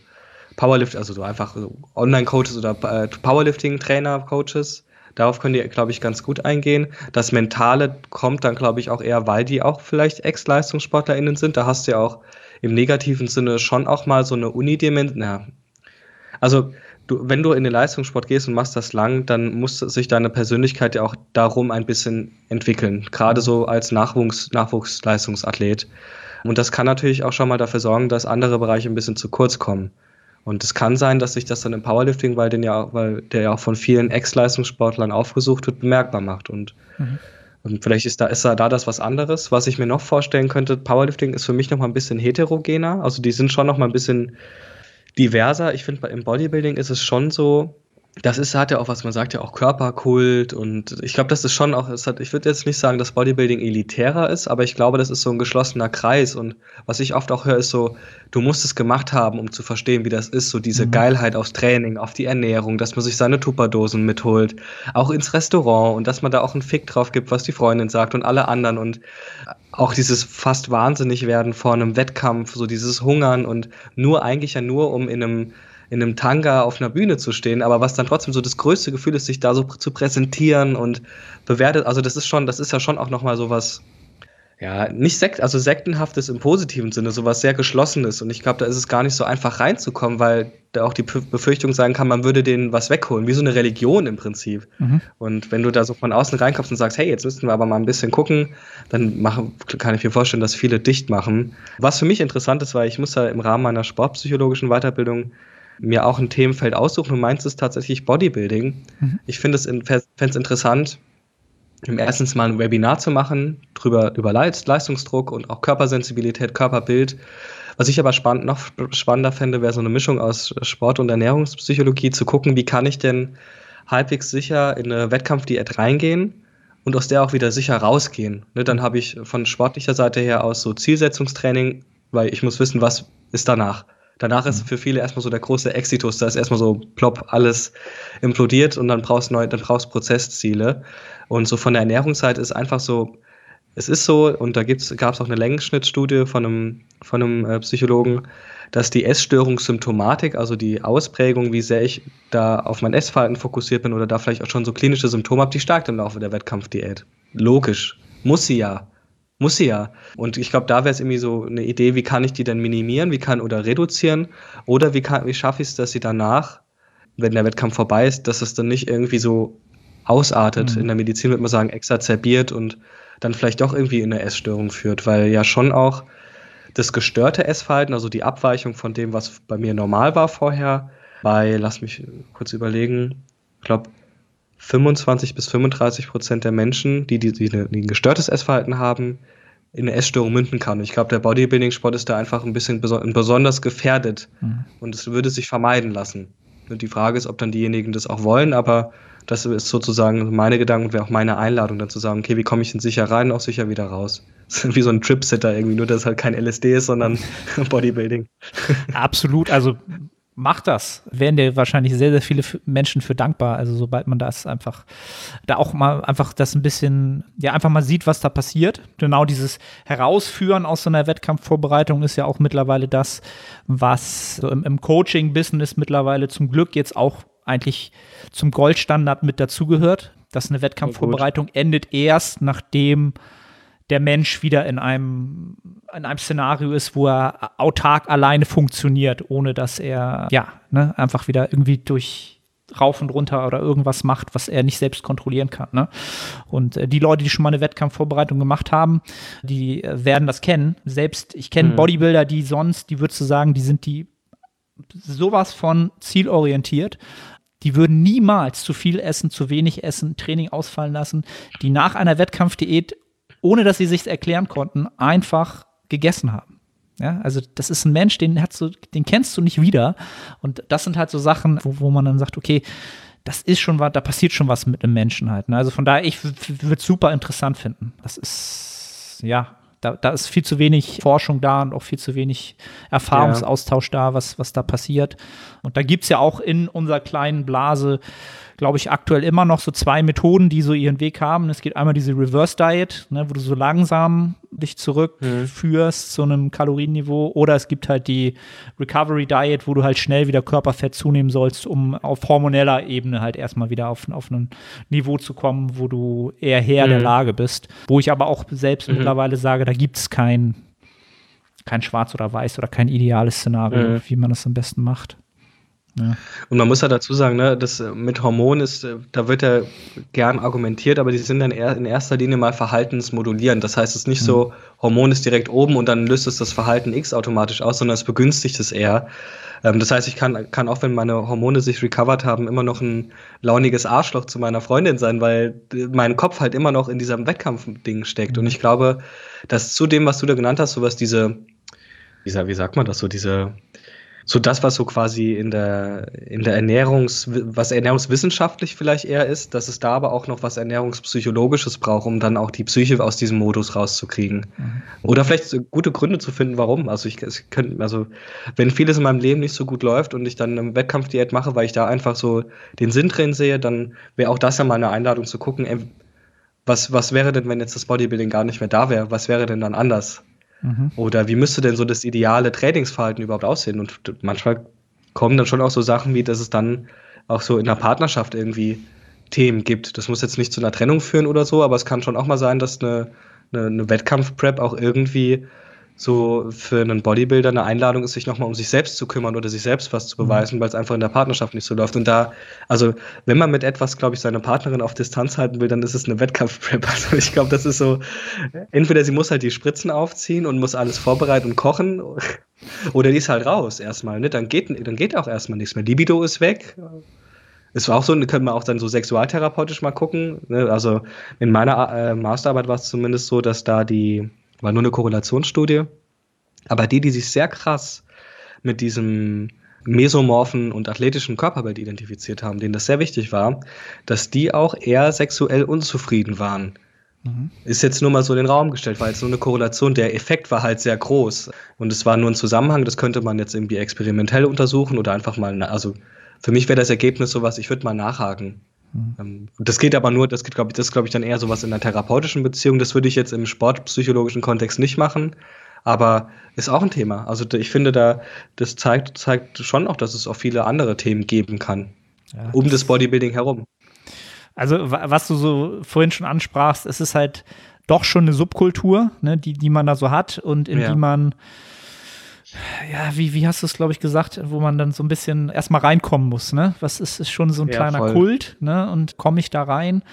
Speaker 2: Powerlift, also so einfach Online-Coaches oder äh, Powerlifting-Trainer-Coaches. Darauf können die, glaube ich, ganz gut eingehen. Das Mentale kommt dann, glaube ich, auch eher, weil die auch vielleicht Ex-LeistungssportlerInnen sind. Da hast du ja auch im negativen Sinne schon auch mal so eine Unidimension. Also, du, wenn du in den Leistungssport gehst und machst das lang, dann muss sich deine Persönlichkeit ja auch darum ein bisschen entwickeln. Gerade so als Nachwuchs, Nachwuchsleistungsathlet. Und das kann natürlich auch schon mal dafür sorgen, dass andere Bereiche ein bisschen zu kurz kommen. Und es kann sein, dass sich das dann im Powerlifting, weil, den ja, weil der ja auch von vielen Ex-Leistungssportlern aufgesucht wird, bemerkbar macht. Und, mhm. und vielleicht ist da, ist da, da das was anderes. Was ich mir noch vorstellen könnte, Powerlifting ist für mich noch mal ein bisschen heterogener. Also die sind schon noch mal ein bisschen diverser. Ich finde, im Bodybuilding ist es schon so, das ist, hat ja auch, was man sagt, ja auch Körperkult und ich glaube, das ist schon auch, es hat, ich würde jetzt nicht sagen, dass Bodybuilding elitärer ist, aber ich glaube, das ist so ein geschlossener Kreis und was ich oft auch höre, ist so, du musst es gemacht haben, um zu verstehen, wie das ist, so diese mhm. Geilheit aufs Training, auf die Ernährung, dass man sich seine Tupperdosen mitholt, auch ins Restaurant und dass man da auch einen Fick drauf gibt, was die Freundin sagt und alle anderen und auch dieses fast wahnsinnig werden vor einem Wettkampf, so dieses Hungern und nur eigentlich ja nur, um in einem in einem Tanga auf einer Bühne zu stehen, aber was dann trotzdem so das größte Gefühl ist, sich da so zu präsentieren und bewertet, also das ist schon, das ist ja schon auch nochmal so was, ja, nicht Sekt, also sektenhaftes im positiven Sinne, sowas sehr geschlossenes. Und ich glaube, da ist es gar nicht so einfach reinzukommen, weil da auch die Befürchtung sein kann, man würde denen was wegholen, wie so eine Religion im Prinzip. Mhm. Und wenn du da so von außen reinkommst und sagst, hey, jetzt müssten wir aber mal ein bisschen gucken, dann machen, kann ich mir vorstellen, dass viele dicht machen. Was für mich interessant ist, weil ich muss ja im Rahmen meiner sportpsychologischen Weiterbildung mir auch ein Themenfeld aussuchen und meins ist tatsächlich Bodybuilding. Mhm. Ich finde es fände interessant, erstens mal ein Webinar zu machen, drüber, über Leistungsdruck und auch Körpersensibilität, Körperbild. Was ich aber spannend, noch spannender fände, wäre so eine Mischung aus Sport- und Ernährungspsychologie, zu gucken, wie kann ich denn halbwegs sicher in eine Wettkampfdiät reingehen und aus der auch wieder sicher rausgehen. Ne, dann habe ich von sportlicher Seite her aus so Zielsetzungstraining, weil ich muss wissen, was ist danach. Danach ist mhm. für viele erstmal so der große Exitus, da ist erstmal so plopp, alles implodiert und dann brauchst du dann brauchst Prozessziele. Und so von der Ernährungsseite ist einfach so, es ist so, und da gab es auch eine Längenschnittstudie von einem, von einem äh, Psychologen, dass die Essstörungssymptomatik, also die Ausprägung, wie sehr ich da auf mein Essverhalten fokussiert bin oder da vielleicht auch schon so klinische Symptome habe, die steigt im Laufe der Wettkampfdiät. Logisch. Muss sie ja. Muss sie ja. Und ich glaube, da wäre es irgendwie so eine Idee, wie kann ich die denn minimieren, wie kann oder reduzieren oder wie, kann, wie schaffe ich es, dass sie danach, wenn der Wettkampf vorbei ist, dass es dann nicht irgendwie so ausartet. Mhm. In der Medizin würde man sagen, exacerbiert und dann vielleicht doch irgendwie in eine Essstörung führt, weil ja schon auch das gestörte Essverhalten, also die Abweichung von dem, was bei mir normal war vorher, bei, lass mich kurz überlegen, ich glaube, 25 bis 35 Prozent der Menschen, die, die, die, ein gestörtes Essverhalten haben, in eine Essstörung münden kann. Ich glaube, der Bodybuilding-Sport ist da einfach ein bisschen besonders gefährdet mhm. und es würde sich vermeiden lassen. Die Frage ist, ob dann diejenigen das auch wollen, aber das ist sozusagen meine Gedanken und wäre auch meine Einladung, dann zu sagen, okay, wie komme ich denn sicher rein, auch sicher wieder raus. Das ist wie so ein Tripsitter irgendwie, nur dass halt kein LSD ist, sondern Bodybuilding.
Speaker 3: Absolut, also macht das. Wären dir wahrscheinlich sehr, sehr viele Menschen für dankbar. Also sobald man das einfach, da auch mal einfach das ein bisschen, ja, einfach mal sieht, was da passiert. Genau dieses Herausführen aus so einer Wettkampfvorbereitung ist ja auch mittlerweile das, was im, im Coaching-Business mittlerweile zum Glück jetzt auch eigentlich zum Goldstandard mit dazugehört, dass eine Wettkampfvorbereitung endet erst, nachdem der Mensch wieder in einem, in einem Szenario ist, wo er autark alleine funktioniert, ohne dass er ja ne, einfach wieder irgendwie durch rauf und runter oder irgendwas macht, was er nicht selbst kontrollieren kann. Ne? Und äh, die Leute, die schon mal eine Wettkampfvorbereitung gemacht haben, die äh, werden das kennen. Selbst ich kenne mhm. Bodybuilder, die sonst, die würdest du sagen, die sind die sowas von zielorientiert. Die würden niemals zu viel essen, zu wenig essen, Training ausfallen lassen, die nach einer Wettkampfdiät ohne dass sie sich erklären konnten, einfach gegessen haben. Ja, also das ist ein Mensch, den, hast du, den kennst du nicht wieder. Und das sind halt so Sachen, wo, wo man dann sagt, okay, das ist schon was, da passiert schon was mit einem Menschen halt. Ne? Also von daher, ich würde es super interessant finden. Das ist, ja, da, da, ist viel zu wenig Forschung da und auch viel zu wenig Erfahrungsaustausch ja. da, was, was da passiert. Und da gibt es ja auch in unserer kleinen Blase glaube ich, aktuell immer noch so zwei Methoden, die so ihren Weg haben. Es geht einmal diese Reverse Diet, ne, wo du so langsam dich zurückführst mhm. zu einem Kalorienniveau. Oder es gibt halt die Recovery Diet, wo du halt schnell wieder Körperfett zunehmen sollst, um auf hormoneller Ebene halt erstmal wieder auf, auf ein Niveau zu kommen, wo du eher Herr mhm. der Lage bist. Wo ich aber auch selbst mhm. mittlerweile sage, da gibt es kein, kein Schwarz oder Weiß oder kein ideales Szenario, mhm. wie man das am besten macht.
Speaker 2: Ja. Und man muss ja dazu sagen, ne, das äh, mit Hormonen ist, äh, da wird ja gern argumentiert, aber die sind dann in erster Linie mal verhaltensmodulierend. Das heißt, es ist nicht mhm. so, Hormon ist direkt oben und dann löst es das Verhalten X automatisch aus, sondern es begünstigt es eher. Ähm, das heißt, ich kann, kann auch, wenn meine Hormone sich recovered haben, immer noch ein launiges Arschloch zu meiner Freundin sein, weil mein Kopf halt immer noch in diesem Wettkampfding steckt. Mhm. Und ich glaube, dass zu dem, was du da genannt hast, sowas diese, wie, wie sagt man das so, diese so das, was so quasi in der, in der Ernährungs, was ernährungswissenschaftlich vielleicht eher ist, dass es da aber auch noch was Ernährungspsychologisches braucht, um dann auch die Psyche aus diesem Modus rauszukriegen. Mhm. Oder vielleicht gute Gründe zu finden, warum. Also ich, ich könnte, also wenn vieles in meinem Leben nicht so gut läuft und ich dann eine Wettkampfdiät mache, weil ich da einfach so den Sinn drin sehe, dann wäre auch das ja mal eine Einladung zu gucken, ey, was, was wäre denn, wenn jetzt das Bodybuilding gar nicht mehr da wäre? Was wäre denn dann anders? Mhm. Oder wie müsste denn so das ideale Trainingsverhalten überhaupt aussehen? Und manchmal kommen dann schon auch so Sachen wie, dass es dann auch so in der Partnerschaft irgendwie Themen gibt. Das muss jetzt nicht zu einer Trennung führen oder so, aber es kann schon auch mal sein, dass eine, eine, eine Wettkampf-Prep auch irgendwie so für einen Bodybuilder eine Einladung ist, sich nochmal um sich selbst zu kümmern oder sich selbst was zu mhm. beweisen, mhm. weil es einfach in der Partnerschaft nicht so läuft. Und da, also wenn man mit etwas, glaube ich, seine Partnerin auf Distanz halten will, dann ist es eine Wettkampfprep. Also ich glaube, das ist so, entweder sie muss halt die Spritzen aufziehen und muss alles vorbereiten und kochen, oder die ist halt raus erstmal. Ne? Dann, geht, dann geht auch erstmal nichts mehr. Libido ist weg. Es war auch so, können wir auch dann so sexualtherapeutisch mal gucken. Ne? Also in meiner äh, Masterarbeit war es zumindest so, dass da die war nur eine Korrelationsstudie. Aber die, die sich sehr krass mit diesem mesomorphen und athletischen Körperbild identifiziert haben, denen das sehr wichtig war, dass die auch eher sexuell unzufrieden waren. Mhm. Ist jetzt nur mal so in den Raum gestellt, war jetzt nur eine Korrelation. Der Effekt war halt sehr groß. Und es war nur ein Zusammenhang, das könnte man jetzt irgendwie experimentell untersuchen oder einfach mal, also für mich wäre das Ergebnis sowas, ich würde mal nachhaken. Mhm. Das geht aber nur, das geht, glaube ich, das glaube ich dann eher sowas in einer therapeutischen Beziehung. Das würde ich jetzt im sportpsychologischen Kontext nicht machen. Aber ist auch ein Thema. Also ich finde da, das zeigt, zeigt schon auch, dass es auch viele andere Themen geben kann. Ja, um das Bodybuilding herum.
Speaker 3: Also, was du so vorhin schon ansprachst, es ist halt doch schon eine Subkultur, ne, die, die man da so hat und in ja. die man ja, wie, wie hast du es, glaube ich, gesagt, wo man dann so ein bisschen erstmal reinkommen muss, ne? Was ist, ist schon so ein ja, kleiner voll. Kult, ne? Und komme ich da rein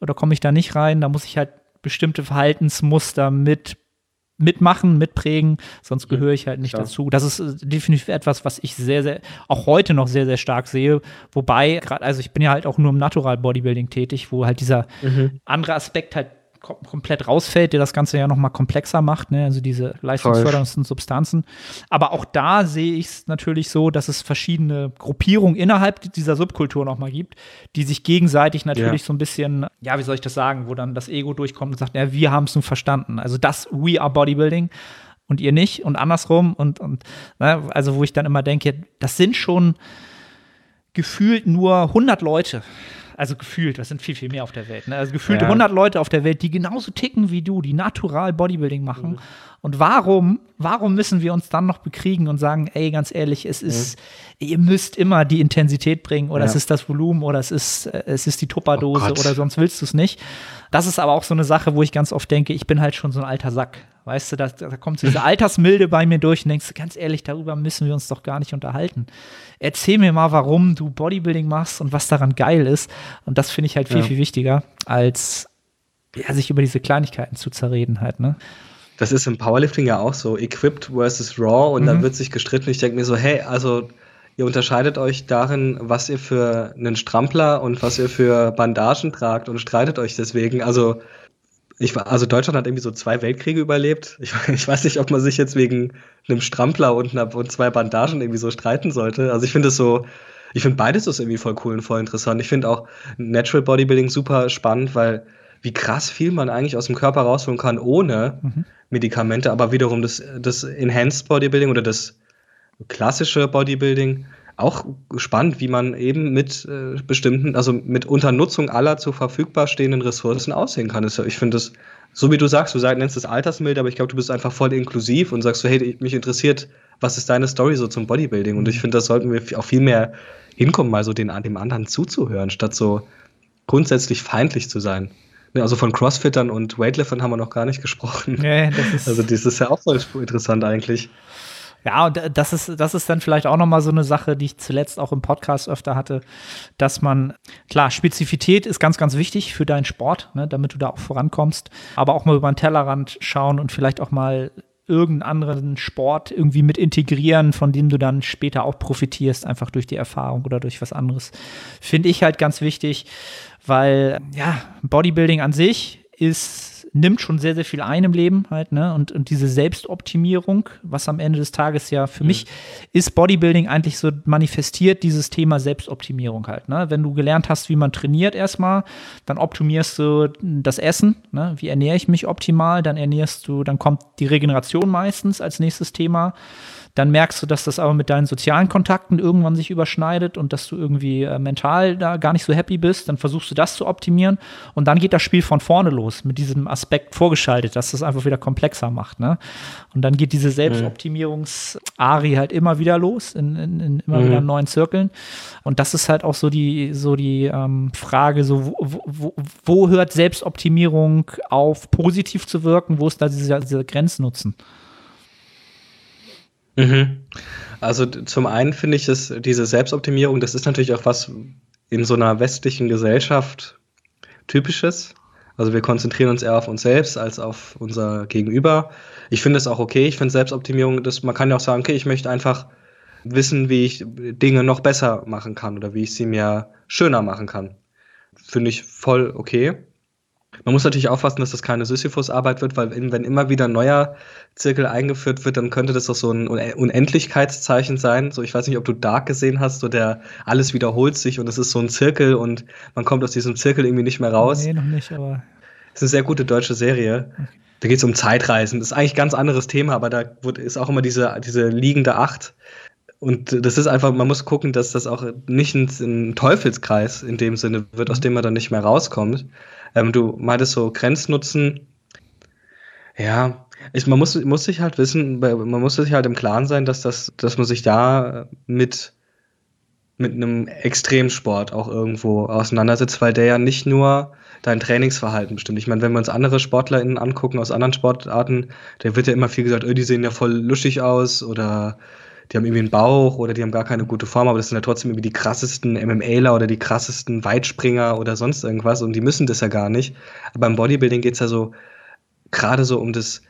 Speaker 3: oder komme ich da nicht rein? Da muss ich halt bestimmte Verhaltensmuster mit mitmachen, mitprägen, sonst gehöre ich halt nicht Klar. dazu. Das ist äh, definitiv etwas, was ich sehr, sehr, auch heute noch sehr, sehr stark sehe. Wobei, gerade, also ich bin ja halt auch nur im Natural Bodybuilding tätig, wo halt dieser mhm. andere Aspekt halt komplett rausfällt, der das Ganze ja noch mal komplexer macht, ne? also diese leistungsfördernden Substanzen. Aber auch da sehe ich es natürlich so, dass es verschiedene Gruppierungen innerhalb dieser Subkultur noch mal gibt, die sich gegenseitig natürlich ja. so ein bisschen, ja, wie soll ich das sagen, wo dann das Ego durchkommt und sagt, ja, wir haben es nun verstanden. Also das We are Bodybuilding und ihr nicht und andersrum und, und ne? also wo ich dann immer denke, das sind schon gefühlt nur 100 Leute also gefühlt, das sind viel, viel mehr auf der Welt. Ne? Also gefühlte ja. 100 Leute auf der Welt, die genauso ticken wie du, die natural Bodybuilding machen. Mhm. Und warum, warum müssen wir uns dann noch bekriegen und sagen, ey, ganz ehrlich, es ist, mhm. ihr müsst immer die Intensität bringen oder ja. es ist das Volumen oder es ist, äh, es ist die Tupperdose oh oder sonst willst du es nicht. Das ist aber auch so eine Sache, wo ich ganz oft denke, ich bin halt schon so ein alter Sack. Weißt du, da, da kommt so diese Altersmilde bei mir durch und denkst, ganz ehrlich, darüber müssen wir uns doch gar nicht unterhalten. Erzähl mir mal, warum du Bodybuilding machst und was daran geil ist. Und das finde ich halt viel, ja. viel wichtiger, als ja, sich über diese Kleinigkeiten zu zerreden halt, ne?
Speaker 2: Das ist im Powerlifting ja auch so, equipped versus raw und mhm. dann wird sich gestritten. Ich denke mir so, hey, also ihr unterscheidet euch darin, was ihr für einen Strampler und was ihr für Bandagen tragt und streitet euch deswegen. Also ich, also Deutschland hat irgendwie so zwei Weltkriege überlebt. Ich, ich, weiß nicht, ob man sich jetzt wegen einem Strampler und, einer, und zwei Bandagen irgendwie so streiten sollte. Also ich finde es so, ich finde beides ist irgendwie voll cool und voll interessant. Ich finde auch Natural Bodybuilding super spannend, weil wie krass viel man eigentlich aus dem Körper rausholen kann ohne mhm. Medikamente, aber wiederum das, das Enhanced Bodybuilding oder das klassische Bodybuilding auch spannend, wie man eben mit äh, bestimmten, also mit Unternutzung aller zur verfügbar stehenden Ressourcen aussehen kann. Ich finde es, so wie du sagst, du sagst, nennst es altersmild, aber ich glaube, du bist einfach voll inklusiv und sagst so, hey, mich interessiert, was ist deine Story so zum Bodybuilding? Und ich finde, das sollten wir auch viel mehr hinkommen, mal so den, dem anderen zuzuhören, statt so grundsätzlich feindlich zu sein. Also von Crossfittern und Weightliftern haben wir noch gar nicht gesprochen. Ja, das ist also das ist ja auch voll interessant eigentlich.
Speaker 3: Ja, und das ist, das ist dann vielleicht auch nochmal so eine Sache, die ich zuletzt auch im Podcast öfter hatte, dass man, klar, Spezifität ist ganz, ganz wichtig für deinen Sport, ne, damit du da auch vorankommst, aber auch mal über den Tellerrand schauen und vielleicht auch mal irgendeinen anderen Sport irgendwie mit integrieren, von dem du dann später auch profitierst, einfach durch die Erfahrung oder durch was anderes. Finde ich halt ganz wichtig, weil ja, Bodybuilding an sich ist nimmt schon sehr, sehr viel ein im Leben halt, ne? Und, und diese Selbstoptimierung, was am Ende des Tages ja für mhm. mich ist Bodybuilding eigentlich so manifestiert, dieses Thema Selbstoptimierung halt, ne? Wenn du gelernt hast, wie man trainiert erstmal, dann optimierst du das Essen, ne? Wie ernähre ich mich optimal? Dann ernährst du, dann kommt die Regeneration meistens als nächstes Thema. Dann merkst du, dass das aber mit deinen sozialen Kontakten irgendwann sich überschneidet und dass du irgendwie äh, mental da gar nicht so happy bist. Dann versuchst du das zu optimieren und dann geht das Spiel von vorne los mit diesem Aspekt vorgeschaltet, dass das einfach wieder komplexer macht. Ne? Und dann geht diese Selbstoptimierungs-Ari halt immer wieder los, in, in, in immer mhm. wieder neuen Zirkeln. Und das ist halt auch so die, so die ähm, Frage, so wo, wo, wo hört Selbstoptimierung auf, positiv zu wirken? Wo ist da dieser, dieser Grenznutzen?
Speaker 2: Mhm. Also zum einen finde ich, dass diese Selbstoptimierung, das ist natürlich auch was in so einer westlichen Gesellschaft typisches. Also wir konzentrieren uns eher auf uns selbst als auf unser Gegenüber. Ich finde es auch okay. Ich finde Selbstoptimierung, dass man kann ja auch sagen, okay, ich möchte einfach wissen, wie ich Dinge noch besser machen kann oder wie ich sie mir schöner machen kann. Finde ich voll okay. Man muss natürlich aufpassen, dass das keine Sisyphus-Arbeit wird, weil wenn immer wieder ein neuer Zirkel eingeführt wird, dann könnte das doch so ein Unendlichkeitszeichen sein. So, ich weiß nicht, ob du Dark gesehen hast, so der alles wiederholt sich und es ist so ein Zirkel und man kommt aus diesem Zirkel irgendwie nicht mehr raus. Nee, noch nicht, aber. Es ist eine sehr gute deutsche Serie. Okay. Da geht es um Zeitreisen. Das ist eigentlich ein ganz anderes Thema, aber da ist auch immer diese, diese liegende Acht. Und das ist einfach, man muss gucken, dass das auch nicht ein, ein Teufelskreis in dem Sinne wird, aus dem man dann nicht mehr rauskommt. Ähm, du meintest so Grenznutzen. Ja, ich, man muss, muss sich halt wissen, man muss sich halt im Klaren sein, dass das, dass man sich da mit, mit einem Extremsport auch irgendwo auseinandersetzt, weil der ja nicht nur dein Trainingsverhalten bestimmt. Ich meine, wenn wir uns andere SportlerInnen angucken aus anderen Sportarten, da wird ja immer viel gesagt, oh, die sehen ja voll luschig aus oder die haben irgendwie einen Bauch oder die haben gar keine gute Form, aber das sind ja trotzdem irgendwie die krassesten MMAler oder die krassesten Weitspringer oder sonst irgendwas und die müssen das ja gar nicht. Aber beim Bodybuilding geht es ja so gerade so um das,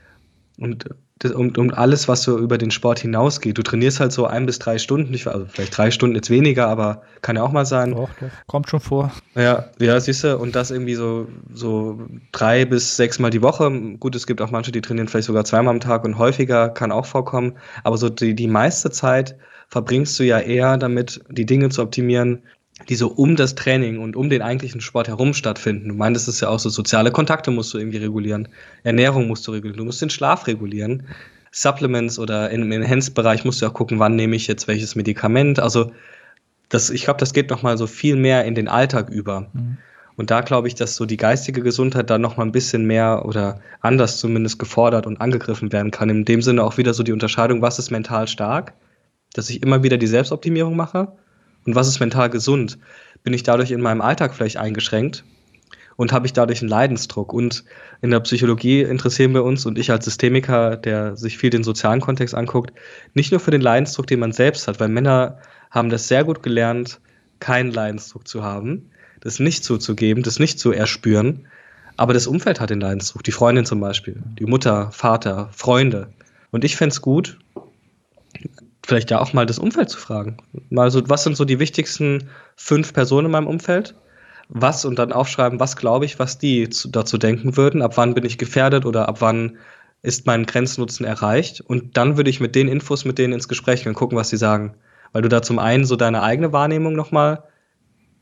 Speaker 2: das, um, um alles, was so über den Sport hinausgeht. Du trainierst halt so ein bis drei Stunden, ich, also vielleicht drei Stunden jetzt weniger, aber kann ja auch mal sein. Doch,
Speaker 3: doch. Kommt schon vor.
Speaker 2: Ja, ja, siehst du, und das irgendwie so, so drei bis sechs Mal die Woche. Gut, es gibt auch manche, die trainieren vielleicht sogar zweimal am Tag und häufiger, kann auch vorkommen. Aber so die, die meiste Zeit verbringst du ja eher damit, die Dinge zu optimieren, die so um das Training und um den eigentlichen Sport herum stattfinden. Du meintest es ja auch so, soziale Kontakte musst du irgendwie regulieren, Ernährung musst du regulieren, du musst den Schlaf regulieren, Supplements oder im Enhanced-Bereich musst du auch gucken, wann nehme ich jetzt welches Medikament. Also das, ich glaube, das geht noch mal so viel mehr in den Alltag über. Mhm. Und da glaube ich, dass so die geistige Gesundheit da noch mal ein bisschen mehr oder anders zumindest gefordert und angegriffen werden kann. In dem Sinne auch wieder so die Unterscheidung, was ist mental stark, dass ich immer wieder die Selbstoptimierung mache und was ist mental gesund? Bin ich dadurch in meinem Alltag vielleicht eingeschränkt und habe ich dadurch einen Leidensdruck? Und in der Psychologie interessieren wir uns und ich als Systemiker, der sich viel den sozialen Kontext anguckt, nicht nur für den Leidensdruck, den man selbst hat, weil Männer haben das sehr gut gelernt, keinen Leidensdruck zu haben, das nicht zuzugeben, das nicht zu erspüren. Aber das Umfeld hat den Leidensdruck, die Freundin zum Beispiel, die Mutter, Vater, Freunde. Und ich fände es gut, vielleicht ja auch mal das Umfeld zu fragen. Mal so, was sind so die wichtigsten fünf Personen in meinem Umfeld? Was und dann aufschreiben, was glaube ich, was die zu, dazu denken würden, ab wann bin ich gefährdet oder ab wann ist mein Grenznutzen erreicht. Und dann würde ich mit den Infos mit denen ins Gespräch gehen und gucken, was sie sagen. Weil du da zum einen so deine eigene Wahrnehmung nochmal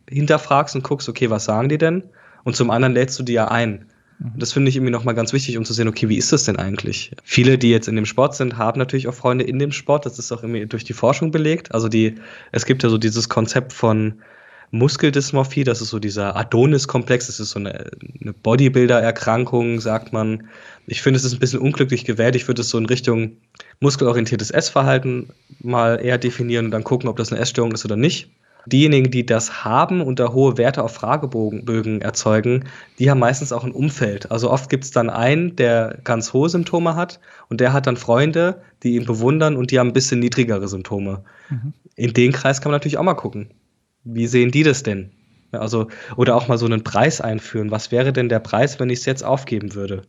Speaker 2: hinterfragst und guckst, okay, was sagen die denn? Und zum anderen lädst du die ja ein. Mhm. Das finde ich irgendwie nochmal ganz wichtig, um zu sehen, okay, wie ist das denn eigentlich? Viele, die jetzt in dem Sport sind, haben natürlich auch Freunde in dem Sport. Das ist auch irgendwie durch die Forschung belegt. Also die, es gibt ja so dieses Konzept von Muskeldysmorphie, das ist so dieser Adonis-Komplex, das ist so eine, eine Bodybuilder-Erkrankung, sagt man. Ich finde, es ist ein bisschen unglücklich gewählt. Ich würde es so in Richtung muskelorientiertes Essverhalten mal eher definieren und dann gucken, ob das eine Essstörung ist oder nicht. Diejenigen, die das haben und da hohe Werte auf Fragebögen erzeugen, die haben meistens auch ein Umfeld. Also oft gibt es dann einen, der ganz hohe Symptome hat und der hat dann Freunde, die ihn bewundern und die haben ein bisschen niedrigere Symptome. Mhm. In den Kreis kann man natürlich auch mal gucken. Wie sehen die das denn? Also, oder auch mal so einen Preis einführen. Was wäre denn der Preis, wenn ich es jetzt aufgeben würde?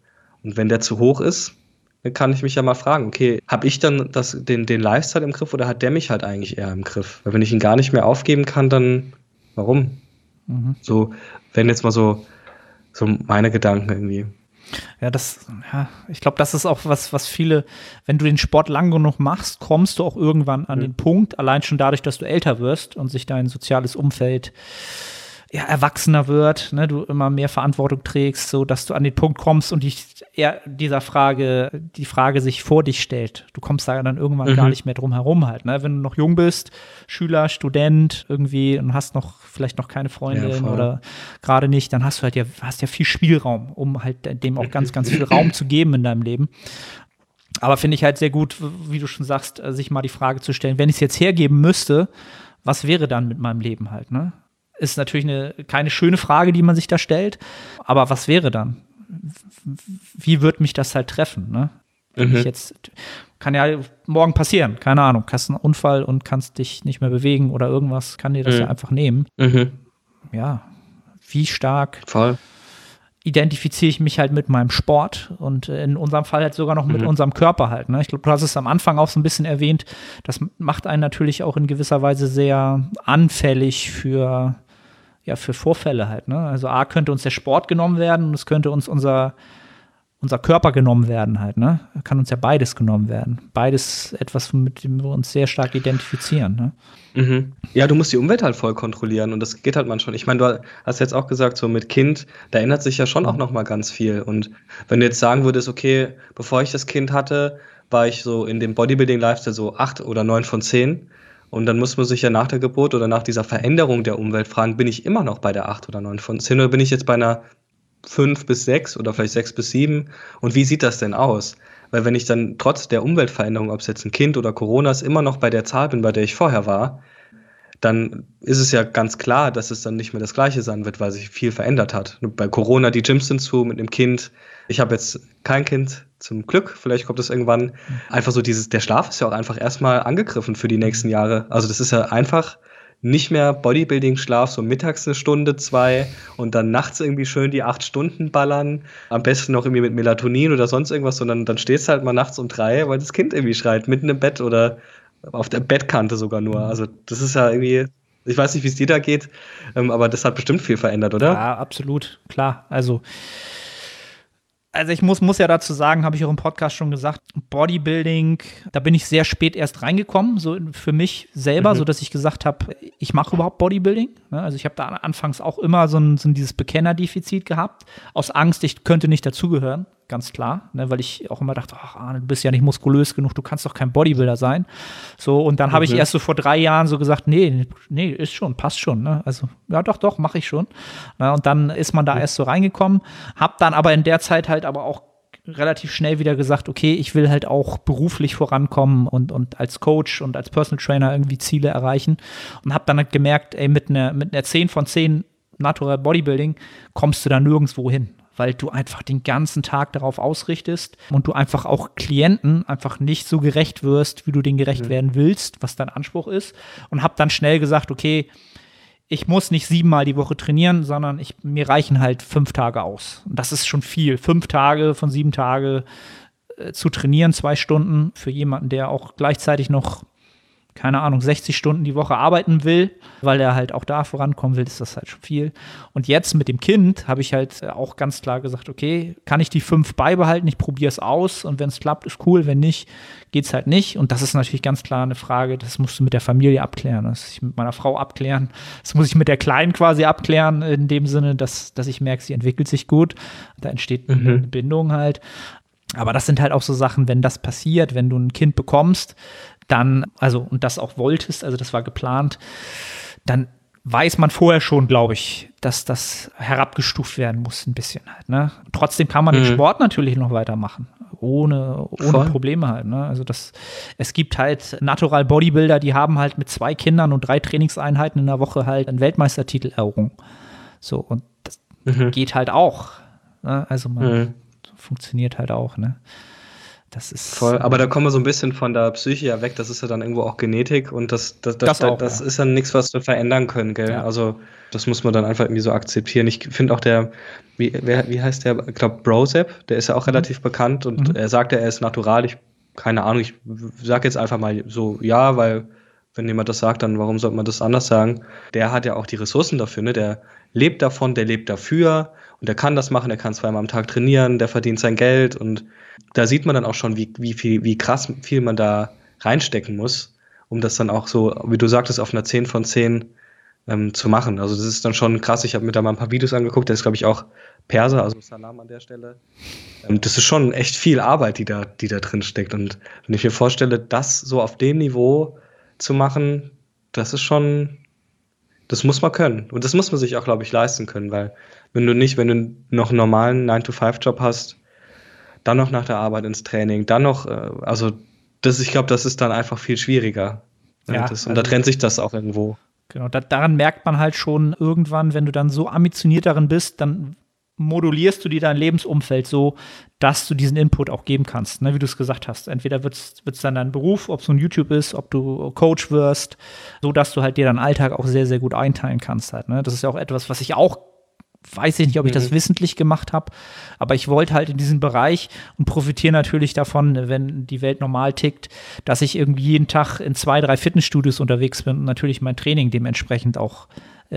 Speaker 2: Und wenn der zu hoch ist, dann kann ich mich ja mal fragen, okay, habe ich dann das, den, den Lifestyle im Griff oder hat der mich halt eigentlich eher im Griff? Weil wenn ich ihn gar nicht mehr aufgeben kann, dann warum? Mhm. So, wenn jetzt mal so, so meine Gedanken irgendwie.
Speaker 3: Ja, das, ja, ich glaube, das ist auch was, was viele, wenn du den Sport lang genug machst, kommst du auch irgendwann an mhm. den Punkt, allein schon dadurch, dass du älter wirst und sich dein soziales Umfeld ja, erwachsener wird, ne, du immer mehr Verantwortung trägst, so dass du an den Punkt kommst und dich eher dieser Frage, die Frage sich vor dich stellt. Du kommst da dann irgendwann mhm. gar nicht mehr drum herum halt, ne? Wenn du noch jung bist, Schüler, Student irgendwie und hast noch vielleicht noch keine Freundin ja, oder gerade nicht, dann hast du halt ja, hast ja viel Spielraum, um halt dem auch ganz, ganz viel Raum zu geben in deinem Leben. Aber finde ich halt sehr gut, wie du schon sagst, sich mal die Frage zu stellen, wenn ich es jetzt hergeben müsste, was wäre dann mit meinem Leben halt, ne? Ist natürlich eine, keine schöne Frage, die man sich da stellt. Aber was wäre dann? Wie wird mich das halt treffen? Ne? Wenn mhm. ich jetzt, kann ja morgen passieren, keine Ahnung, hast einen Unfall und kannst dich nicht mehr bewegen oder irgendwas, kann dir das mhm. ja einfach nehmen. Mhm. Ja, wie stark
Speaker 2: Voll.
Speaker 3: identifiziere ich mich halt mit meinem Sport und in unserem Fall halt sogar noch mit mhm. unserem Körper halt. Ne? Ich glaube, du hast es am Anfang auch so ein bisschen erwähnt, das macht einen natürlich auch in gewisser Weise sehr anfällig für ja, für Vorfälle halt. Ne? Also A könnte uns der Sport genommen werden und es könnte uns unser, unser Körper genommen werden halt. Ne? Kann uns ja beides genommen werden. Beides etwas, mit dem wir uns sehr stark identifizieren. Ne?
Speaker 2: Mhm. Ja, du musst die Umwelt halt voll kontrollieren und das geht halt manchmal. Ich meine, du hast jetzt auch gesagt, so mit Kind, da ändert sich ja schon auch noch mal ganz viel. Und wenn du jetzt sagen würdest, okay, bevor ich das Kind hatte, war ich so in dem Bodybuilding-Lifestyle so acht oder neun von zehn und dann muss man sich ja nach der Geburt oder nach dieser Veränderung der Umwelt fragen, bin ich immer noch bei der 8 oder 9 von 10 oder bin ich jetzt bei einer 5 bis 6 oder vielleicht 6 bis 7? Und wie sieht das denn aus? Weil wenn ich dann trotz der Umweltveränderung, ob es jetzt ein Kind oder Corona ist, immer noch bei der Zahl bin, bei der ich vorher war, dann ist es ja ganz klar, dass es dann nicht mehr das Gleiche sein wird, weil sich viel verändert hat. Bei Corona, die Gyms sind zu, mit dem Kind. Ich habe jetzt kein Kind, zum Glück. Vielleicht kommt es irgendwann. Einfach so dieses, der Schlaf ist ja auch einfach erstmal angegriffen für die nächsten Jahre. Also das ist ja einfach nicht mehr Bodybuilding-Schlaf, so mittags eine Stunde, zwei und dann nachts irgendwie schön die acht Stunden ballern. Am besten noch irgendwie mit Melatonin oder sonst irgendwas, sondern dann stehst du halt mal nachts um drei, weil das Kind irgendwie schreit, mitten im Bett oder auf der Bettkante sogar nur. Also das ist ja irgendwie, ich weiß nicht, wie es dir da geht, ähm, aber das hat bestimmt viel verändert, oder?
Speaker 3: Ja, absolut, klar. Also also ich muss, muss ja dazu sagen, habe ich auch im Podcast schon gesagt, Bodybuilding, da bin ich sehr spät erst reingekommen, so für mich selber, mhm. so dass ich gesagt habe, ich mache überhaupt Bodybuilding. Ne? Also ich habe da anfangs auch immer so, ein, so dieses Bekennerdefizit gehabt, aus Angst, ich könnte nicht dazugehören ganz klar, ne, weil ich auch immer dachte, ach, Arne, du bist ja nicht muskulös genug, du kannst doch kein Bodybuilder sein. So, und dann mhm. habe ich mhm. erst so vor drei Jahren so gesagt, nee, nee, ist schon, passt schon. Ne? Also, ja, doch, doch, mache ich schon. Na, und dann ist man da mhm. erst so reingekommen, hab dann aber in der Zeit halt aber auch relativ schnell wieder gesagt, okay, ich will halt auch beruflich vorankommen und, und als Coach und als Personal Trainer irgendwie Ziele erreichen. Und habe dann halt gemerkt, ey, mit einer mit einer 10 von 10 Natural Bodybuilding kommst du da nirgendwo hin weil du einfach den ganzen Tag darauf ausrichtest und du einfach auch Klienten einfach nicht so gerecht wirst, wie du denen gerecht mhm. werden willst, was dein Anspruch ist. Und habe dann schnell gesagt, okay, ich muss nicht siebenmal die Woche trainieren, sondern ich, mir reichen halt fünf Tage aus. Und das ist schon viel. Fünf Tage von sieben Tage äh, zu trainieren, zwei Stunden für jemanden, der auch gleichzeitig noch keine Ahnung, 60 Stunden die Woche arbeiten will, weil er halt auch da vorankommen will, ist das halt schon viel. Und jetzt mit dem Kind habe ich halt auch ganz klar gesagt, okay, kann ich die fünf beibehalten, ich probiere es aus und wenn es klappt, ist cool, wenn nicht, geht es halt nicht. Und das ist natürlich ganz klar eine Frage, das musst du mit der Familie abklären, das muss ich mit meiner Frau abklären, das muss ich mit der Kleinen quasi abklären, in dem Sinne, dass, dass ich merke, sie entwickelt sich gut, da entsteht mhm. eine Bindung halt. Aber das sind halt auch so Sachen, wenn das passiert, wenn du ein Kind bekommst, dann, also, und das auch wolltest, also das war geplant, dann weiß man vorher schon, glaube ich, dass das herabgestuft werden muss, ein bisschen halt. Ne? Trotzdem kann man mhm. den Sport natürlich noch weitermachen. Ohne, ohne Probleme halt. Ne? Also das, es gibt halt Natural Bodybuilder, die haben halt mit zwei Kindern und drei Trainingseinheiten in der Woche halt einen Weltmeistertitel errungen. So, und das mhm. geht halt auch. Ne? Also man mhm. funktioniert halt auch, ne?
Speaker 2: Das ist voll. Aber da kommen wir so ein bisschen von der Psyche ja weg. Das ist ja dann irgendwo auch Genetik und das, das, das, das, auch, das ja. ist dann nichts, was wir verändern können, gell? Ja. Also das muss man dann einfach irgendwie so akzeptieren. Ich finde auch der, wie, wer, wie heißt der? Ich glaube Brosep, der ist ja auch mhm. relativ bekannt und mhm. er sagt ja, er ist natural. Ich keine Ahnung. Ich sage jetzt einfach mal so ja, weil wenn jemand das sagt, dann warum sollte man das anders sagen? Der hat ja auch die Ressourcen dafür, ne? Der lebt davon, der lebt dafür und der kann das machen, der kann zweimal am Tag trainieren, der verdient sein Geld und da sieht man dann auch schon, wie, wie viel, wie krass viel man da reinstecken muss, um das dann auch so, wie du sagtest, auf einer 10 von 10 ähm, zu machen. Also das ist dann schon krass. Ich habe mir da mal ein paar Videos angeguckt, der ist, glaube ich, auch Perser, also Salam an der Stelle. Ähm, das ist schon echt viel Arbeit, die da, die da drin steckt. Und wenn ich mir vorstelle, das so auf dem Niveau zu machen, das ist schon, das muss man können. Und das muss man sich auch, glaube ich, leisten können, weil wenn du nicht, wenn du noch einen normalen 9-to-5-Job hast, dann noch nach der Arbeit ins Training, dann noch, äh, also das, ich glaube, das ist dann einfach viel schwieriger. Ja, das, und also, da trennt sich das auch irgendwo.
Speaker 3: Genau, da, daran merkt man halt schon irgendwann, wenn du dann so ambitioniert darin bist, dann modulierst du dir dein Lebensumfeld so, dass du diesen Input auch geben kannst, ne, wie du es gesagt hast. Entweder wird es dann dein Beruf, ob es ein YouTube ist, ob du Coach wirst, so dass du halt dir deinen Alltag auch sehr, sehr gut einteilen kannst halt. Ne? Das ist ja auch etwas, was ich auch weiß ich nicht, ob ich das mhm. wissentlich gemacht habe, aber ich wollte halt in diesem Bereich und profitiere natürlich davon, wenn die Welt normal tickt, dass ich irgendwie jeden Tag in zwei, drei Fitnessstudios unterwegs bin und natürlich mein Training dementsprechend auch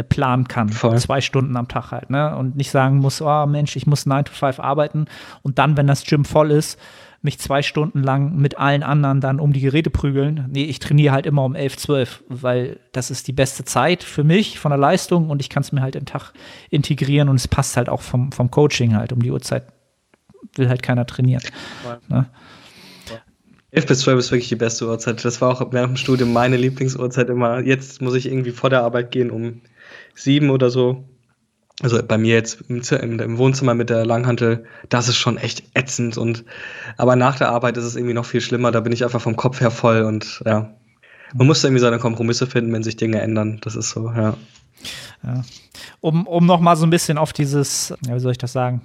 Speaker 3: planen kann. Voll. Zwei Stunden am Tag halt, ne? Und nicht sagen muss, oh Mensch, ich muss 9 to 5 arbeiten und dann, wenn das Gym voll ist, mich zwei Stunden lang mit allen anderen dann um die Geräte prügeln. Nee, ich trainiere halt immer um 11, 12, weil das ist die beste Zeit für mich von der Leistung und ich kann es mir halt im Tag integrieren und es passt halt auch vom, vom Coaching halt. Um die Uhrzeit will halt keiner trainieren. Ne?
Speaker 2: 11 bis 12 ist wirklich die beste Uhrzeit. Das war auch während dem Studium meine Lieblingsuhrzeit immer. Jetzt muss ich irgendwie vor der Arbeit gehen um sieben oder so also bei mir jetzt im, im, Wohnzimmer mit der Langhantel, das ist schon echt ätzend und aber nach der Arbeit ist es irgendwie noch viel schlimmer, da bin ich einfach vom Kopf her voll und ja. Man muss irgendwie seine Kompromisse finden, wenn sich Dinge ändern. Das ist so, ja.
Speaker 3: ja. Um, um noch so ein bisschen auf dieses, ja, wie soll ich das sagen,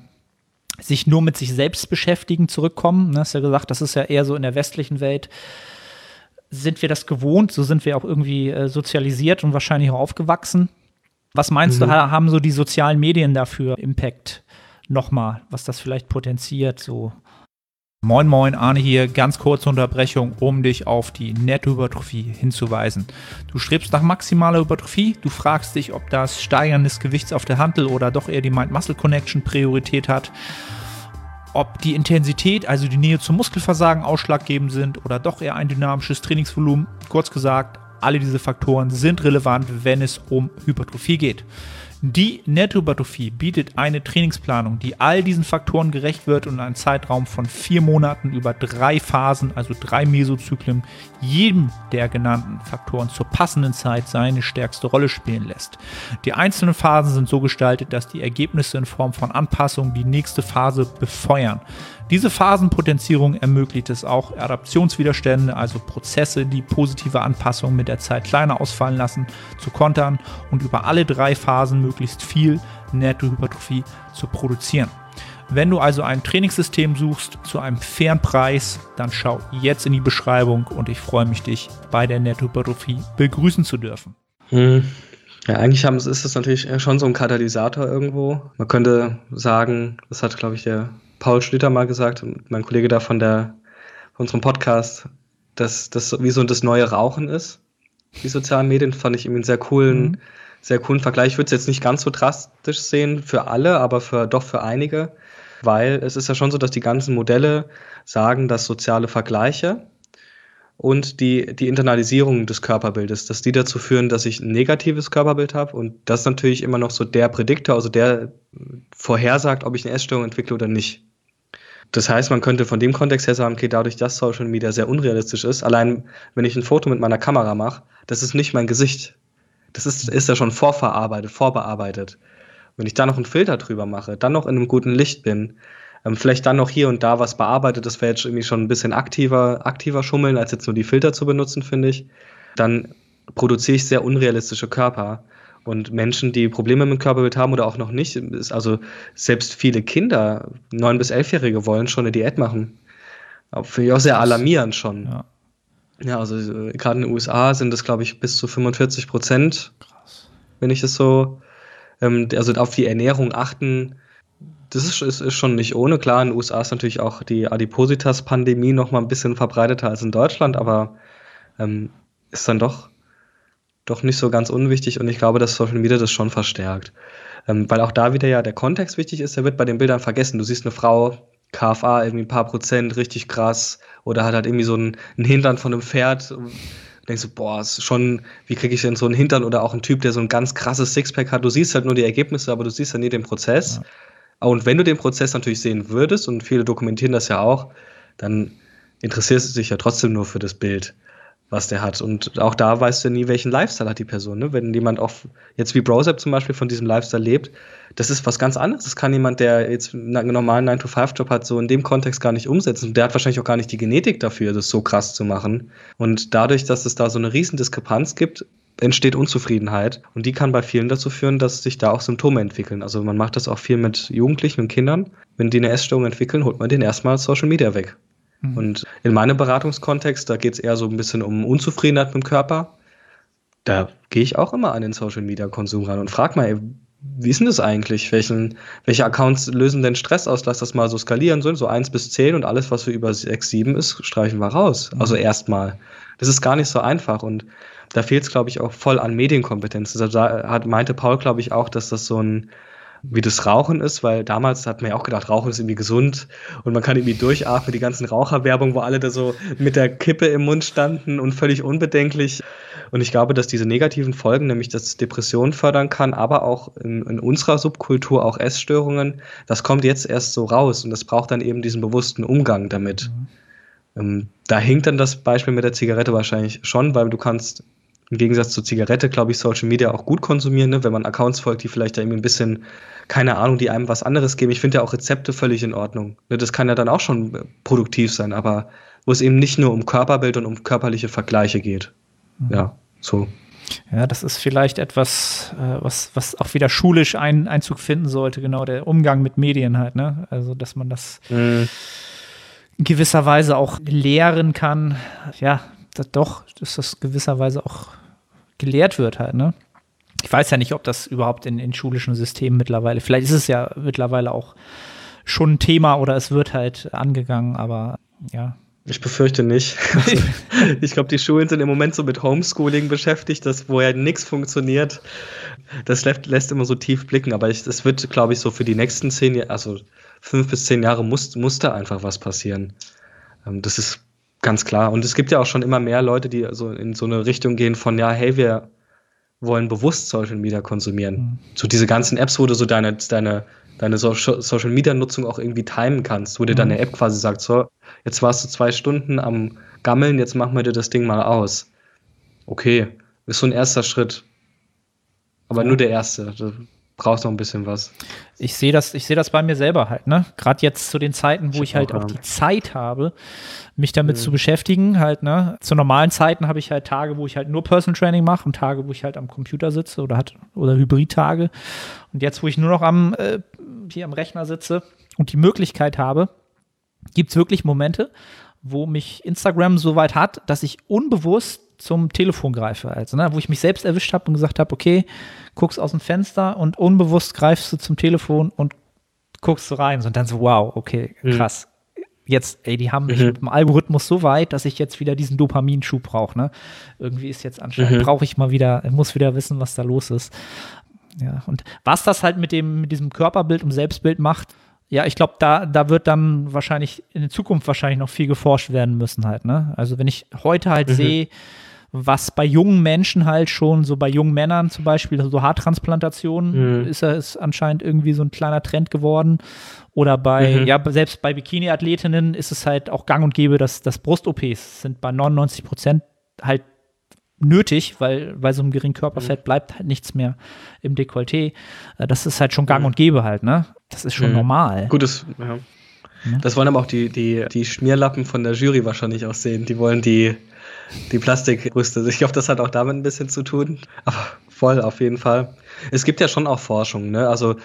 Speaker 3: sich nur mit sich selbst beschäftigen zurückkommen. Ne, hast ja gesagt, das ist ja eher so in der westlichen Welt sind wir das gewohnt, so sind wir auch irgendwie äh, sozialisiert und wahrscheinlich auch aufgewachsen. Was meinst mhm. du, haben so die sozialen Medien dafür Impact nochmal, was das vielleicht potenziert? So. Moin Moin, Arne hier, ganz kurze Unterbrechung, um dich auf die Nettohypertrophie hinzuweisen. Du strebst nach maximaler Hypertrophie, du fragst dich, ob das Steigern des Gewichts auf der Handel oder doch eher die Mind-Muscle-Connection Priorität hat, ob die Intensität, also die Nähe zum Muskelversagen ausschlaggebend sind oder doch eher ein dynamisches Trainingsvolumen. Kurz gesagt, alle diese Faktoren sind relevant, wenn es um Hypertrophie geht. Die Nettohypertrophie bietet eine Trainingsplanung, die all diesen Faktoren gerecht wird und einen Zeitraum von vier Monaten über drei Phasen, also drei Mesozyklen, jedem der genannten Faktoren zur passenden Zeit seine stärkste Rolle spielen lässt. Die einzelnen Phasen sind so gestaltet, dass die Ergebnisse in Form von Anpassungen die nächste Phase befeuern. Diese Phasenpotenzierung ermöglicht es auch, Adaptionswiderstände, also Prozesse, die positive Anpassungen mit der Zeit kleiner ausfallen lassen, zu kontern und über alle drei Phasen möglichst viel Nettohypertrophie zu produzieren. Wenn du also ein Trainingssystem suchst zu einem fairen Preis, dann schau jetzt in die Beschreibung und ich freue mich, dich bei der Nettohypertrophie begrüßen zu dürfen.
Speaker 2: Hm. Ja, eigentlich haben, ist es natürlich schon so ein Katalysator irgendwo. Man könnte sagen, das hat, glaube ich, der Paul Schlüter mal gesagt, mein Kollege da von der von unserem Podcast, dass das wie so das neue Rauchen ist. Die sozialen Medien fand ich irgendwie einen sehr coolen, mhm. sehr coolen Vergleich. Ich würde es jetzt nicht ganz so drastisch sehen für alle, aber für, doch für einige. Weil es ist ja schon so, dass die ganzen Modelle sagen, dass soziale Vergleiche und die, die Internalisierung des Körperbildes, dass die dazu führen, dass ich ein negatives Körperbild habe und das ist natürlich immer noch so der Prädiktor, also der vorhersagt, ob ich eine Essstörung entwickle oder nicht. Das heißt, man könnte von dem Kontext her sagen, okay, dadurch, dass Social Media sehr unrealistisch ist, allein wenn ich ein Foto mit meiner Kamera mache, das ist nicht mein Gesicht. Das ist, ist ja schon vorverarbeitet, vorbearbeitet. Wenn ich da noch einen Filter drüber mache, dann noch in einem guten Licht bin, ähm, vielleicht dann noch hier und da was bearbeitet, das wäre jetzt irgendwie schon ein bisschen aktiver, aktiver schummeln, als jetzt nur die Filter zu benutzen, finde ich. Dann produziere ich sehr unrealistische Körper. Und Menschen, die Probleme mit dem Körperbild haben oder auch noch nicht, ist also selbst viele Kinder, neun bis elfjährige, wollen schon eine Diät machen. Finde ich auch sehr alarmierend schon. Ja, ja also äh, gerade in den USA sind das, glaube ich, bis zu 45 Prozent. Krass. Wenn ich das so, ähm, also auf die Ernährung achten, das ist, ist, ist, schon nicht ohne. Klar, in den USA ist natürlich auch die Adipositas-Pandemie noch mal ein bisschen verbreiteter als in Deutschland, aber ähm, ist dann doch, doch nicht so ganz unwichtig und ich glaube, dass Social Media das schon verstärkt. Ähm, weil auch da wieder ja der Kontext wichtig ist, der wird bei den Bildern vergessen. Du siehst eine Frau, KFA irgendwie ein paar Prozent, richtig krass, oder hat halt irgendwie so einen, einen Hintern von einem Pferd. Und denkst du, boah, ist schon, wie kriege ich denn so einen Hintern oder auch einen Typ, der so ein ganz krasses Sixpack hat. Du siehst halt nur die Ergebnisse, aber du siehst ja nie den Prozess. Ja. Und wenn du den Prozess natürlich sehen würdest, und viele dokumentieren das ja auch, dann interessierst du dich ja trotzdem nur für das Bild, was der hat. Und auch da weißt du nie, welchen Lifestyle hat die Person. Ne? Wenn jemand auch, jetzt wie Brosep zum Beispiel, von diesem Lifestyle lebt, das ist was ganz anderes. Das kann jemand, der jetzt einen normalen 9-to-5-Job hat, so in dem Kontext gar nicht umsetzen. Der hat wahrscheinlich auch gar nicht die Genetik dafür, das so krass zu machen. Und dadurch, dass es da so eine riesen Diskrepanz gibt, entsteht Unzufriedenheit und die kann bei vielen dazu führen, dass sich da auch Symptome entwickeln. Also man macht das auch viel mit Jugendlichen und Kindern. Wenn die eine Essstörung entwickeln, holt man den erstmal Social Media weg. Mhm. Und in meinem Beratungskontext, da geht es eher so ein bisschen um Unzufriedenheit mit dem Körper. Da gehe ich auch immer an den Social Media Konsum ran und frage mal, ey, wie ist denn das eigentlich? Welchen, welche Accounts lösen denn Stress aus? Lass das mal so skalieren, so, so 1 bis 10 und alles, was für über 6, 7 ist, streichen wir raus. Mhm. Also erstmal. Das ist gar nicht so einfach und da fehlt es, glaube ich, auch voll an Medienkompetenz. Da hat, meinte Paul, glaube ich, auch, dass das so ein, wie das Rauchen ist, weil damals hat man ja auch gedacht, Rauchen ist irgendwie gesund und man kann irgendwie durchatmen, die ganzen Raucherwerbung, wo alle da so mit der Kippe im Mund standen und völlig unbedenklich. Und ich glaube, dass diese negativen Folgen, nämlich dass Depressionen fördern kann, aber auch in, in unserer Subkultur auch Essstörungen, das kommt jetzt erst so raus und das braucht dann eben diesen bewussten Umgang damit. Mhm. Ähm, da hinkt dann das Beispiel mit der Zigarette wahrscheinlich schon, weil du kannst im Gegensatz zur Zigarette, glaube ich, Social Media auch gut konsumieren, ne? wenn man Accounts folgt, die vielleicht da irgendwie ein bisschen, keine Ahnung, die einem was anderes geben. Ich finde ja auch Rezepte völlig in Ordnung. Ne? Das kann ja dann auch schon äh, produktiv sein, aber wo es eben nicht nur um Körperbild und um körperliche Vergleiche geht. Mhm. Ja, so.
Speaker 3: Ja, das ist vielleicht etwas, äh, was, was auch wieder schulisch ein, Einzug finden sollte, genau, der Umgang mit Medien halt, ne? Also, dass man das mhm. in gewisser Weise auch lehren kann. Ja, das doch, dass das gewisserweise auch gelehrt wird halt, ne? Ich weiß ja nicht, ob das überhaupt in, in schulischen Systemen mittlerweile, vielleicht ist es ja mittlerweile auch schon ein Thema oder es wird halt angegangen, aber ja.
Speaker 2: Ich befürchte nicht. Also, ich glaube, die Schulen sind im Moment so mit Homeschooling beschäftigt, das, wo ja nichts funktioniert. Das lässt, lässt, immer so tief blicken, aber es wird, glaube ich, so für die nächsten zehn Jahre, also fünf bis zehn Jahre muss, muss da einfach was passieren. Ähm, das ist Ganz klar. Und es gibt ja auch schon immer mehr Leute, die so in so eine Richtung gehen von, ja, hey, wir wollen bewusst Social Media konsumieren. Mhm. So diese ganzen Apps, wo du so deine, deine, deine Social Media Nutzung auch irgendwie timen kannst, wo dir mhm. deine App quasi sagt, so, jetzt warst du zwei Stunden am Gammeln, jetzt machen wir dir das Ding mal aus. Okay, ist so ein erster Schritt. Aber ja. nur der erste brauchst noch ein bisschen was.
Speaker 3: Ich sehe das, ich sehe das bei mir selber halt, ne? Gerade jetzt zu den Zeiten, wo ich, ich halt auch, auch die Zeit habe, mich damit mhm. zu beschäftigen, halt, ne? Zu normalen Zeiten habe ich halt Tage, wo ich halt nur Personal Training mache und Tage, wo ich halt am Computer sitze oder hat oder Hybrid-Tage. Und jetzt, wo ich nur noch am äh, hier am Rechner sitze und die Möglichkeit habe, gibt es wirklich Momente, wo mich Instagram so weit hat, dass ich unbewusst zum Telefon greife, also, ne, wo ich mich selbst erwischt habe und gesagt habe, okay, guckst aus dem Fenster und unbewusst greifst du zum Telefon und guckst so rein und dann so, wow, okay, mhm. krass. Mhm. jetzt, ey, die haben mich mhm. mit dem Algorithmus so weit, dass ich jetzt wieder diesen Dopaminschub brauche. Ne? Irgendwie ist jetzt anscheinend, mhm. brauche ich mal wieder, muss wieder wissen, was da los ist. Ja, und was das halt mit dem, mit diesem Körperbild und Selbstbild macht, ja, ich glaube, da, da wird dann wahrscheinlich in der Zukunft wahrscheinlich noch viel geforscht werden müssen halt, ne? Also wenn ich heute halt mhm. sehe, was bei jungen Menschen halt schon, so bei jungen Männern zum Beispiel, so Haartransplantationen, mhm. ist es anscheinend irgendwie so ein kleiner Trend geworden. Oder bei, mhm. ja, selbst bei Bikini-Athletinnen ist es halt auch gang und gäbe, dass, dass Brust-OPs sind bei 99 Prozent halt nötig, weil bei so einem geringen Körperfett mhm. bleibt halt nichts mehr im Dekolleté. Äh, das ist halt schon gang und gäbe halt, ne? Das ist schon mhm. normal.
Speaker 2: Gutes, ja. Das wollen aber auch die, die, die Schmierlappen von der Jury wahrscheinlich auch sehen. Die wollen die, die Plastikbrüste. Ich glaube, das hat auch damit ein bisschen zu tun. Aber voll, auf jeden Fall. Es gibt ja schon auch Forschung, ne? Also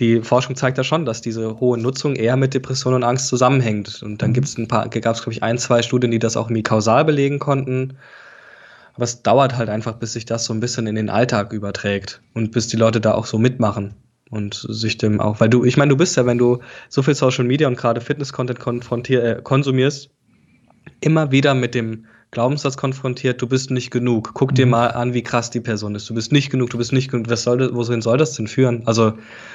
Speaker 2: die Forschung zeigt ja schon, dass diese hohe Nutzung eher mit Depression und Angst zusammenhängt. Und dann mhm. gibt es ein paar, gab es, glaube ich, ein, zwei Studien, die das auch irgendwie kausal belegen konnten. Aber es dauert halt einfach, bis sich das so ein bisschen in den Alltag überträgt und bis die Leute da auch so mitmachen und sich dem auch, weil du, ich meine, du bist ja, wenn du so viel Social Media und gerade Fitness-Content konfrontier, äh, konsumierst, immer wieder mit dem Glaubenssatz konfrontiert, du bist nicht genug. Guck mhm. dir mal an, wie krass die Person ist. Du bist nicht genug, du bist nicht genug. Was soll, wohin soll das denn führen? Also,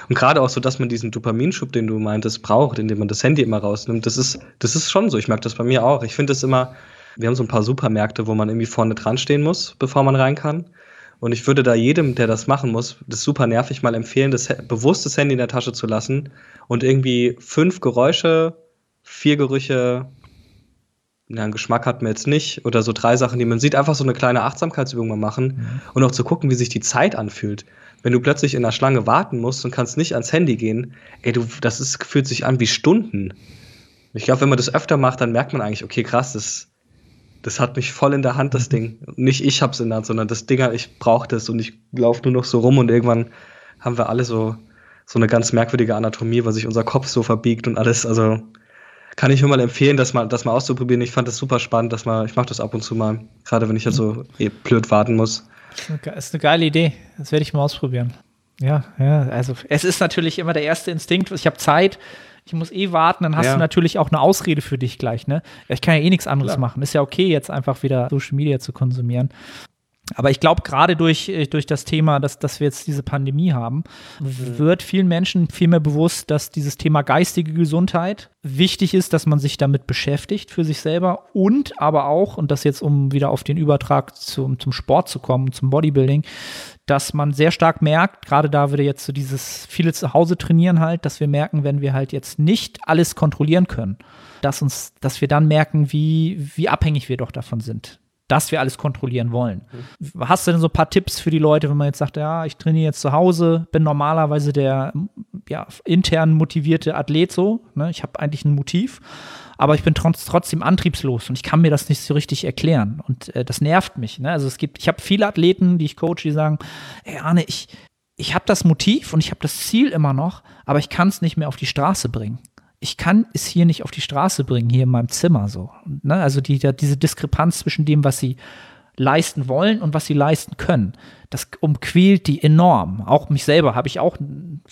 Speaker 2: und gerade auch so, dass man diesen Dopaminschub, den du meintest, braucht, indem man das Handy immer rausnimmt, das ist, das ist schon so. Ich merke das bei mir auch. Ich finde es immer, wir haben so ein paar Supermärkte, wo man irgendwie vorne dran stehen muss, bevor man rein kann. Und ich würde da jedem, der das machen muss, das super nervig mal empfehlen, das bewusst das Handy in der Tasche zu lassen und irgendwie fünf Geräusche, vier Gerüche, ja, einen Geschmack hat man jetzt nicht oder so drei Sachen, die man sieht, einfach so eine kleine Achtsamkeitsübung mal machen mhm. und auch zu gucken, wie sich die Zeit anfühlt. Wenn du plötzlich in der Schlange warten musst und kannst nicht ans Handy gehen, ey, du, das ist, fühlt sich an wie Stunden. Ich glaube, wenn man das öfter macht, dann merkt man eigentlich, okay, krass, das, das hat mich voll in der Hand, das mhm. Ding. Nicht ich hab's in der Hand, sondern das Ding, ich brauche das und ich laufe nur noch so rum und irgendwann haben wir alle so, so eine ganz merkwürdige Anatomie, weil sich unser Kopf so verbiegt und alles. Also kann ich nur mal empfehlen, das mal, das mal auszuprobieren. Ich fand das super spannend, dass mal, ich mache das ab und zu mal, gerade wenn ich halt so eh blöd warten muss.
Speaker 3: Das ist eine geile Idee. Das werde ich mal ausprobieren. Ja, ja, also es ist natürlich immer der erste Instinkt, ich habe Zeit, ich muss eh warten, dann hast ja. du natürlich auch eine Ausrede für dich gleich, ne? Ich kann ja eh nichts anderes Klar. machen. Ist ja okay, jetzt einfach wieder Social Media zu konsumieren. Aber ich glaube, gerade durch, äh, durch das Thema, dass, dass wir jetzt diese Pandemie haben, mhm. wird vielen Menschen viel mehr bewusst, dass dieses Thema geistige Gesundheit wichtig ist, dass man sich damit beschäftigt für sich selber und aber auch, und das jetzt, um wieder auf den Übertrag zum, zum Sport zu kommen, zum Bodybuilding, dass man sehr stark merkt, gerade da würde jetzt so dieses viele zu Hause trainieren halt, dass wir merken, wenn wir halt jetzt nicht alles kontrollieren können, dass uns, dass wir dann merken, wie, wie abhängig wir doch davon sind dass wir alles kontrollieren wollen. Mhm. Hast du denn so ein paar Tipps für die Leute, wenn man jetzt sagt, ja, ich trainiere jetzt zu Hause, bin normalerweise der ja, intern motivierte Athlet so, ne? ich habe eigentlich ein Motiv, aber ich bin trotz, trotzdem antriebslos und ich kann mir das nicht so richtig erklären und äh, das nervt mich. Ne? Also es gibt, ich habe viele Athleten, die ich coache, die sagen, ey Arne, ich, ich habe das Motiv und ich habe das Ziel immer noch, aber ich kann es nicht mehr auf die Straße bringen ich kann es hier nicht auf die Straße bringen, hier in meinem Zimmer so. Ne? Also die, die, diese Diskrepanz zwischen dem, was sie leisten wollen und was sie leisten können, das umquält die enorm. Auch mich selber habe ich auch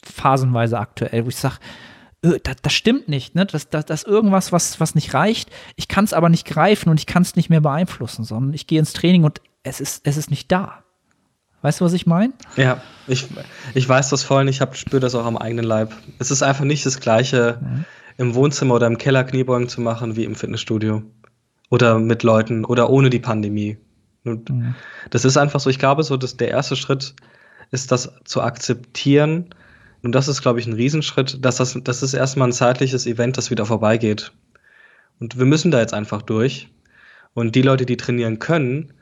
Speaker 3: phasenweise aktuell, wo ich sage, äh, das, das, stimmt nicht, ne? Das, das, das ist irgendwas, was, was nicht reicht. Ich kann es aber nicht greifen und ich kann es nicht mehr beeinflussen, sondern ich gehe ins Training und es ist, es ist nicht da. Weißt du, was ich meine?
Speaker 2: Ja, ich, ich weiß das voll und ich spüre das auch am eigenen Leib. Es ist einfach nicht das Gleiche, mhm. Im Wohnzimmer oder im Keller Kniebeugen zu machen wie im Fitnessstudio. Oder mit Leuten oder ohne die Pandemie. Mhm. Das ist einfach so, ich glaube, so, dass der erste Schritt ist, das zu akzeptieren. Und das ist, glaube ich, ein Riesenschritt, dass das, das ist erstmal ein zeitliches Event, das wieder vorbeigeht. Und wir müssen da jetzt einfach durch. Und die Leute, die trainieren können,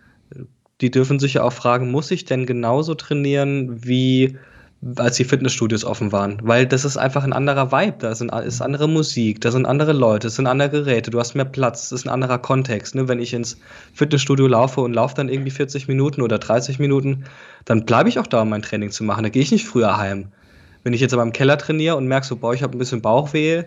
Speaker 2: die dürfen sich ja auch fragen, muss ich denn genauso trainieren wie als die Fitnessstudios offen waren, weil das ist einfach ein anderer Vibe, da sind, ist andere Musik, da sind andere Leute, es sind andere Geräte, du hast mehr Platz, es ist ein anderer Kontext. Ne? Wenn ich ins Fitnessstudio laufe und laufe dann irgendwie 40 Minuten oder 30 Minuten, dann bleibe ich auch da, um mein Training zu machen, da gehe ich nicht früher heim. Wenn ich jetzt aber im Keller trainiere und merke so, boah, ich habe ein bisschen Bauchweh,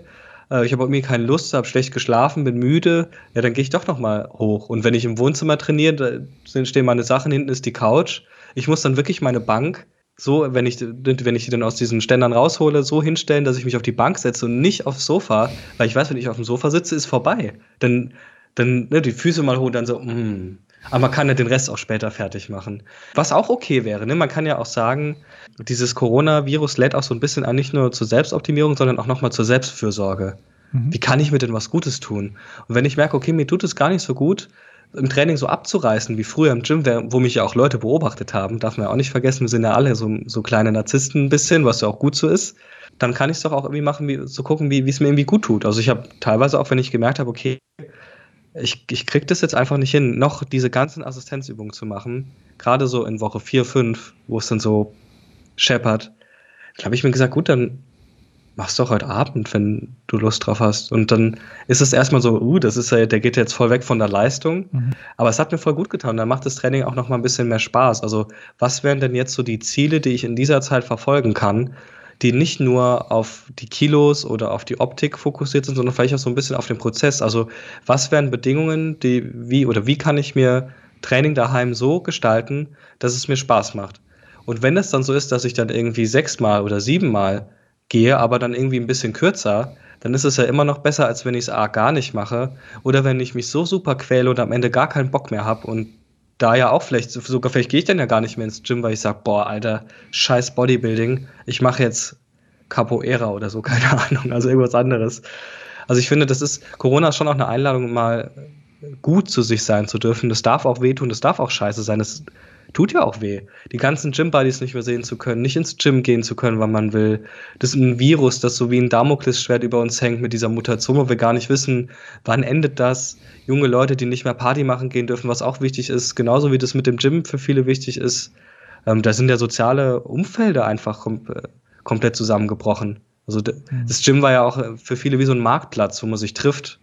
Speaker 2: äh, ich habe irgendwie keine Lust, habe schlecht geschlafen, bin müde, ja, dann gehe ich doch noch mal hoch. Und wenn ich im Wohnzimmer trainiere, da stehen meine Sachen, hinten ist die Couch. Ich muss dann wirklich meine Bank so, wenn ich, wenn ich die dann aus diesen Ständern raushole, so hinstellen, dass ich mich auf die Bank setze und nicht aufs Sofa, weil ich weiß, wenn ich auf dem Sofa sitze, ist vorbei. Dann, dann ne, die Füße mal hoch dann so, mm. Aber man kann ja den Rest auch später fertig machen. Was auch okay wäre, ne? Man kann ja auch sagen, dieses Coronavirus lädt auch so ein bisschen an, nicht nur zur Selbstoptimierung, sondern auch nochmal zur Selbstfürsorge. Mhm. Wie kann ich mir denn was Gutes tun? Und wenn ich merke, okay, mir tut es gar nicht so gut, im Training so abzureißen wie früher im Gym, wo mich ja auch Leute beobachtet haben, darf man ja auch nicht vergessen, wir sind ja alle so, so kleine Narzissten ein bisschen, was ja auch gut so ist, dann kann ich es doch auch irgendwie machen, wie, so gucken, wie es mir irgendwie gut tut. Also ich habe teilweise auch, wenn ich gemerkt habe, okay, ich, ich krieg das jetzt einfach nicht hin, noch diese ganzen Assistenzübungen zu machen, gerade so in Woche 4, 5, wo es dann so scheppert, dann habe ich mir gesagt, gut, dann mach's doch heute Abend, wenn du Lust drauf hast. Und dann ist es erstmal so, uh, das ist ja, der geht jetzt voll weg von der Leistung. Mhm. Aber es hat mir voll gut getan. Dann macht das Training auch noch mal ein bisschen mehr Spaß. Also, was wären denn jetzt so die Ziele, die ich in dieser Zeit verfolgen kann, die nicht nur auf die Kilos oder auf die Optik fokussiert sind, sondern vielleicht auch so ein bisschen auf den Prozess. Also, was wären Bedingungen, die, wie oder wie kann ich mir Training daheim so gestalten, dass es mir Spaß macht? Und wenn es dann so ist, dass ich dann irgendwie sechsmal oder siebenmal gehe, aber dann irgendwie ein bisschen kürzer, dann ist es ja immer noch besser, als wenn ich es A gar nicht mache oder wenn ich mich so super quäle und am Ende gar keinen Bock mehr habe und da ja auch vielleicht, sogar vielleicht gehe ich dann ja gar nicht mehr ins Gym, weil ich sage, boah, Alter, scheiß Bodybuilding, ich mache jetzt Capoeira oder so, keine Ahnung, also irgendwas anderes. Also ich finde, das ist, Corona ist schon auch eine Einladung, mal gut zu sich sein zu dürfen. Das darf auch wehtun, das darf auch scheiße sein. Das tut ja auch weh. Die ganzen Gym-Buddies nicht mehr sehen zu können, nicht ins Gym gehen zu können, wann man will. Das ist ein Virus, das so wie ein Damoklesschwert über uns hängt mit dieser Mutation, wo wir gar nicht wissen, wann endet das. Junge Leute, die nicht mehr Party machen gehen dürfen, was auch wichtig ist, genauso wie das mit dem Gym für viele wichtig ist. Ähm, da sind ja soziale Umfelder einfach kom äh, komplett zusammengebrochen. Also mhm. das Gym war ja auch äh, für viele wie so ein Marktplatz, wo man sich trifft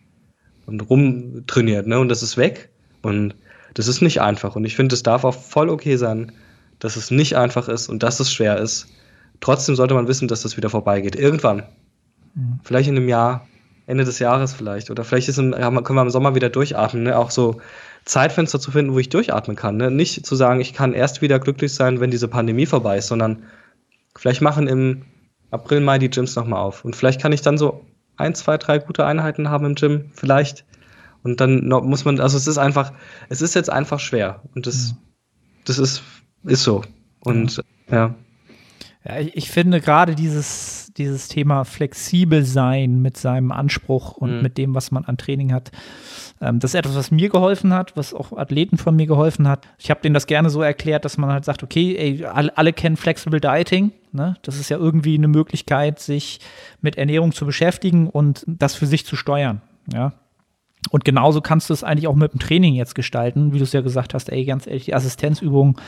Speaker 2: und rumtrainiert, ne? Und das ist weg. Und das ist nicht einfach. Und ich finde, es darf auch voll okay sein, dass es nicht einfach ist und dass es schwer ist. Trotzdem sollte man wissen, dass das wieder vorbeigeht. Irgendwann. Mhm. Vielleicht in einem Jahr, Ende des Jahres vielleicht. Oder vielleicht ist im, können wir im Sommer wieder durchatmen. Ne? Auch so Zeitfenster zu finden, wo ich durchatmen kann. Ne? Nicht zu sagen, ich kann erst wieder glücklich sein, wenn diese Pandemie vorbei ist, sondern vielleicht machen im April, Mai die Gyms nochmal auf. Und vielleicht kann ich dann so ein, zwei, drei gute Einheiten haben im Gym. Vielleicht. Und dann muss man, also es ist einfach, es ist jetzt einfach schwer. Und das, ja. das ist, ist so. Und ja.
Speaker 3: Ja, ich, ich finde gerade dieses, dieses Thema flexibel sein mit seinem Anspruch und mhm. mit dem, was man an Training hat, ähm, das ist etwas, was mir geholfen hat, was auch Athleten von mir geholfen hat. Ich habe denen das gerne so erklärt, dass man halt sagt, okay, ey, alle, alle kennen Flexible Dieting. Ne? Das ist ja irgendwie eine Möglichkeit, sich mit Ernährung zu beschäftigen und das für sich zu steuern. Ja, und genauso kannst du es eigentlich auch mit dem Training jetzt gestalten, wie du es ja gesagt hast, ey, ganz ehrlich, die Assistenzübung,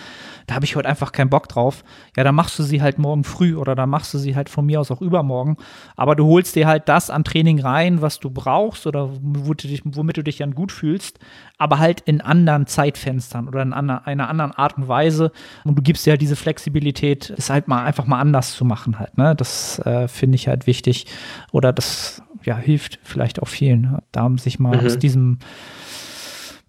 Speaker 3: da habe ich heute einfach keinen Bock drauf. Ja, dann machst du sie halt morgen früh oder dann machst du sie halt von mir aus auch übermorgen. Aber du holst dir halt das an Training rein, was du brauchst oder womit du dich dann gut fühlst, aber halt in anderen Zeitfenstern oder in einer anderen Art und Weise. Und du gibst dir halt diese Flexibilität, es halt mal einfach mal anders zu machen halt. Ne? Das äh, finde ich halt wichtig. Oder das ja, hilft vielleicht auch vielen, da sich mal mhm. aus diesem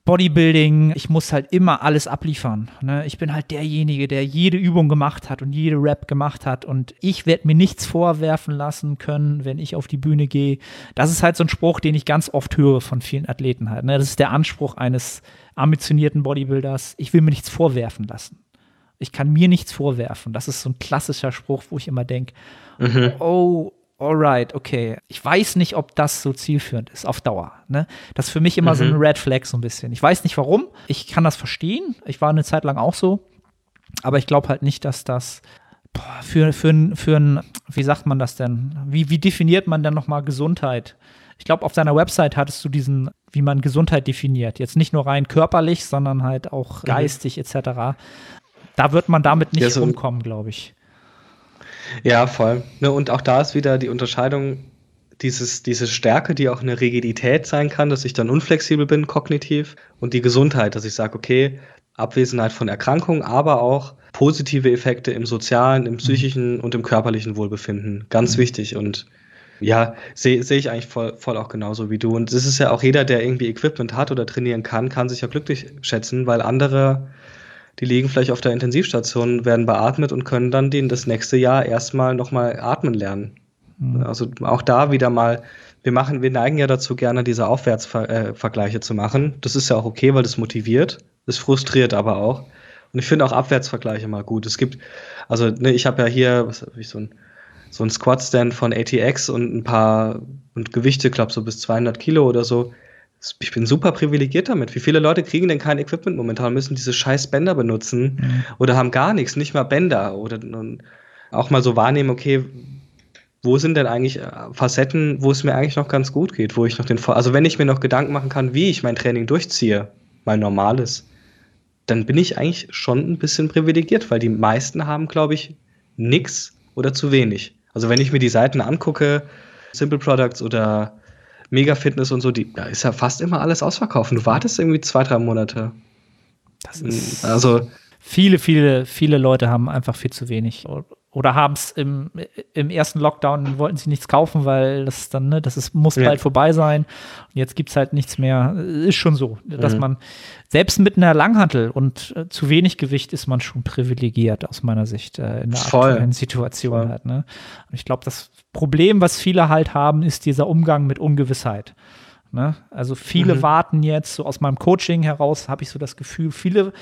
Speaker 3: Bodybuilding, ich muss halt immer alles abliefern. Ne? Ich bin halt derjenige, der jede Übung gemacht hat und jede Rap gemacht hat und ich werde mir nichts vorwerfen lassen können, wenn ich auf die Bühne gehe. Das ist halt so ein Spruch, den ich ganz oft höre von vielen Athleten halt. Ne? Das ist der Anspruch eines ambitionierten Bodybuilders. Ich will mir nichts vorwerfen lassen. Ich kann mir nichts vorwerfen. Das ist so ein klassischer Spruch, wo ich immer denke, mhm. oh, alright, okay, ich weiß nicht, ob das so zielführend ist auf Dauer. Ne? Das ist für mich immer mhm. so ein Red Flag so ein bisschen. Ich weiß nicht warum. Ich kann das verstehen. Ich war eine Zeit lang auch so. Aber ich glaube halt nicht, dass das boah, für, für, für ein, wie sagt man das denn? Wie, wie definiert man denn nochmal Gesundheit? Ich glaube, auf deiner Website hattest du diesen, wie man Gesundheit definiert. Jetzt nicht nur rein körperlich, sondern halt auch mhm. geistig mhm. etc. Da wird man damit nicht ja, so rumkommen, glaube ich.
Speaker 2: Ja, voll. Ne, und auch da ist wieder die Unterscheidung, dieses, diese Stärke, die auch eine Rigidität sein kann, dass ich dann unflexibel bin, kognitiv, und die Gesundheit, dass ich sage, okay, Abwesenheit von Erkrankungen, aber auch positive Effekte im sozialen, im psychischen und im körperlichen Wohlbefinden. Ganz mhm. wichtig und ja, sehe seh ich eigentlich voll, voll auch genauso wie du. Und es ist ja auch jeder, der irgendwie Equipment hat oder trainieren kann, kann sich ja glücklich schätzen, weil andere die liegen vielleicht auf der Intensivstation, werden beatmet und können dann den das nächste Jahr erstmal nochmal atmen lernen. Mhm. Also auch da wieder mal, wir machen, wir neigen ja dazu, gerne diese Aufwärtsvergleiche zu machen. Das ist ja auch okay, weil das motiviert. Das frustriert aber auch. Und ich finde auch Abwärtsvergleiche mal gut. Es gibt, also ne, ich habe ja hier, was habe ich so ein so ein Squat-Stand von ATX und ein paar und Gewichte, glaube so bis 200 Kilo oder so. Ich bin super privilegiert damit. Wie viele Leute kriegen denn kein Equipment momentan, müssen diese scheiß Bänder benutzen mhm. oder haben gar nichts, nicht mal Bänder oder auch mal so wahrnehmen, okay, wo sind denn eigentlich äh, Facetten, wo es mir eigentlich noch ganz gut geht, wo ich noch den, also wenn ich mir noch Gedanken machen kann, wie ich mein Training durchziehe, mein normales, dann bin ich eigentlich schon ein bisschen privilegiert, weil die meisten haben, glaube ich, nichts oder zu wenig. Also wenn ich mir die Seiten angucke, Simple Products oder Mega Fitness und so, die, da ist ja fast immer alles ausverkauft. Du wartest irgendwie zwei, drei Monate.
Speaker 3: Das ist also viele, viele, viele Leute haben einfach viel zu wenig oder haben es im, im ersten Lockdown, wollten sie nichts kaufen, weil das dann, ne, das ist, muss ja. bald vorbei sein. Und jetzt gibt es halt nichts mehr. Ist schon so, dass mhm. man selbst mit einer Langhantel und äh, zu wenig Gewicht ist man schon privilegiert aus meiner Sicht äh, in der Voll. aktuellen Situation Voll. halt. Ne? Und ich glaube, das Problem, was viele halt haben, ist dieser Umgang mit Ungewissheit. Ne? Also viele mhm. warten jetzt, so aus meinem Coaching heraus habe ich so das Gefühl, viele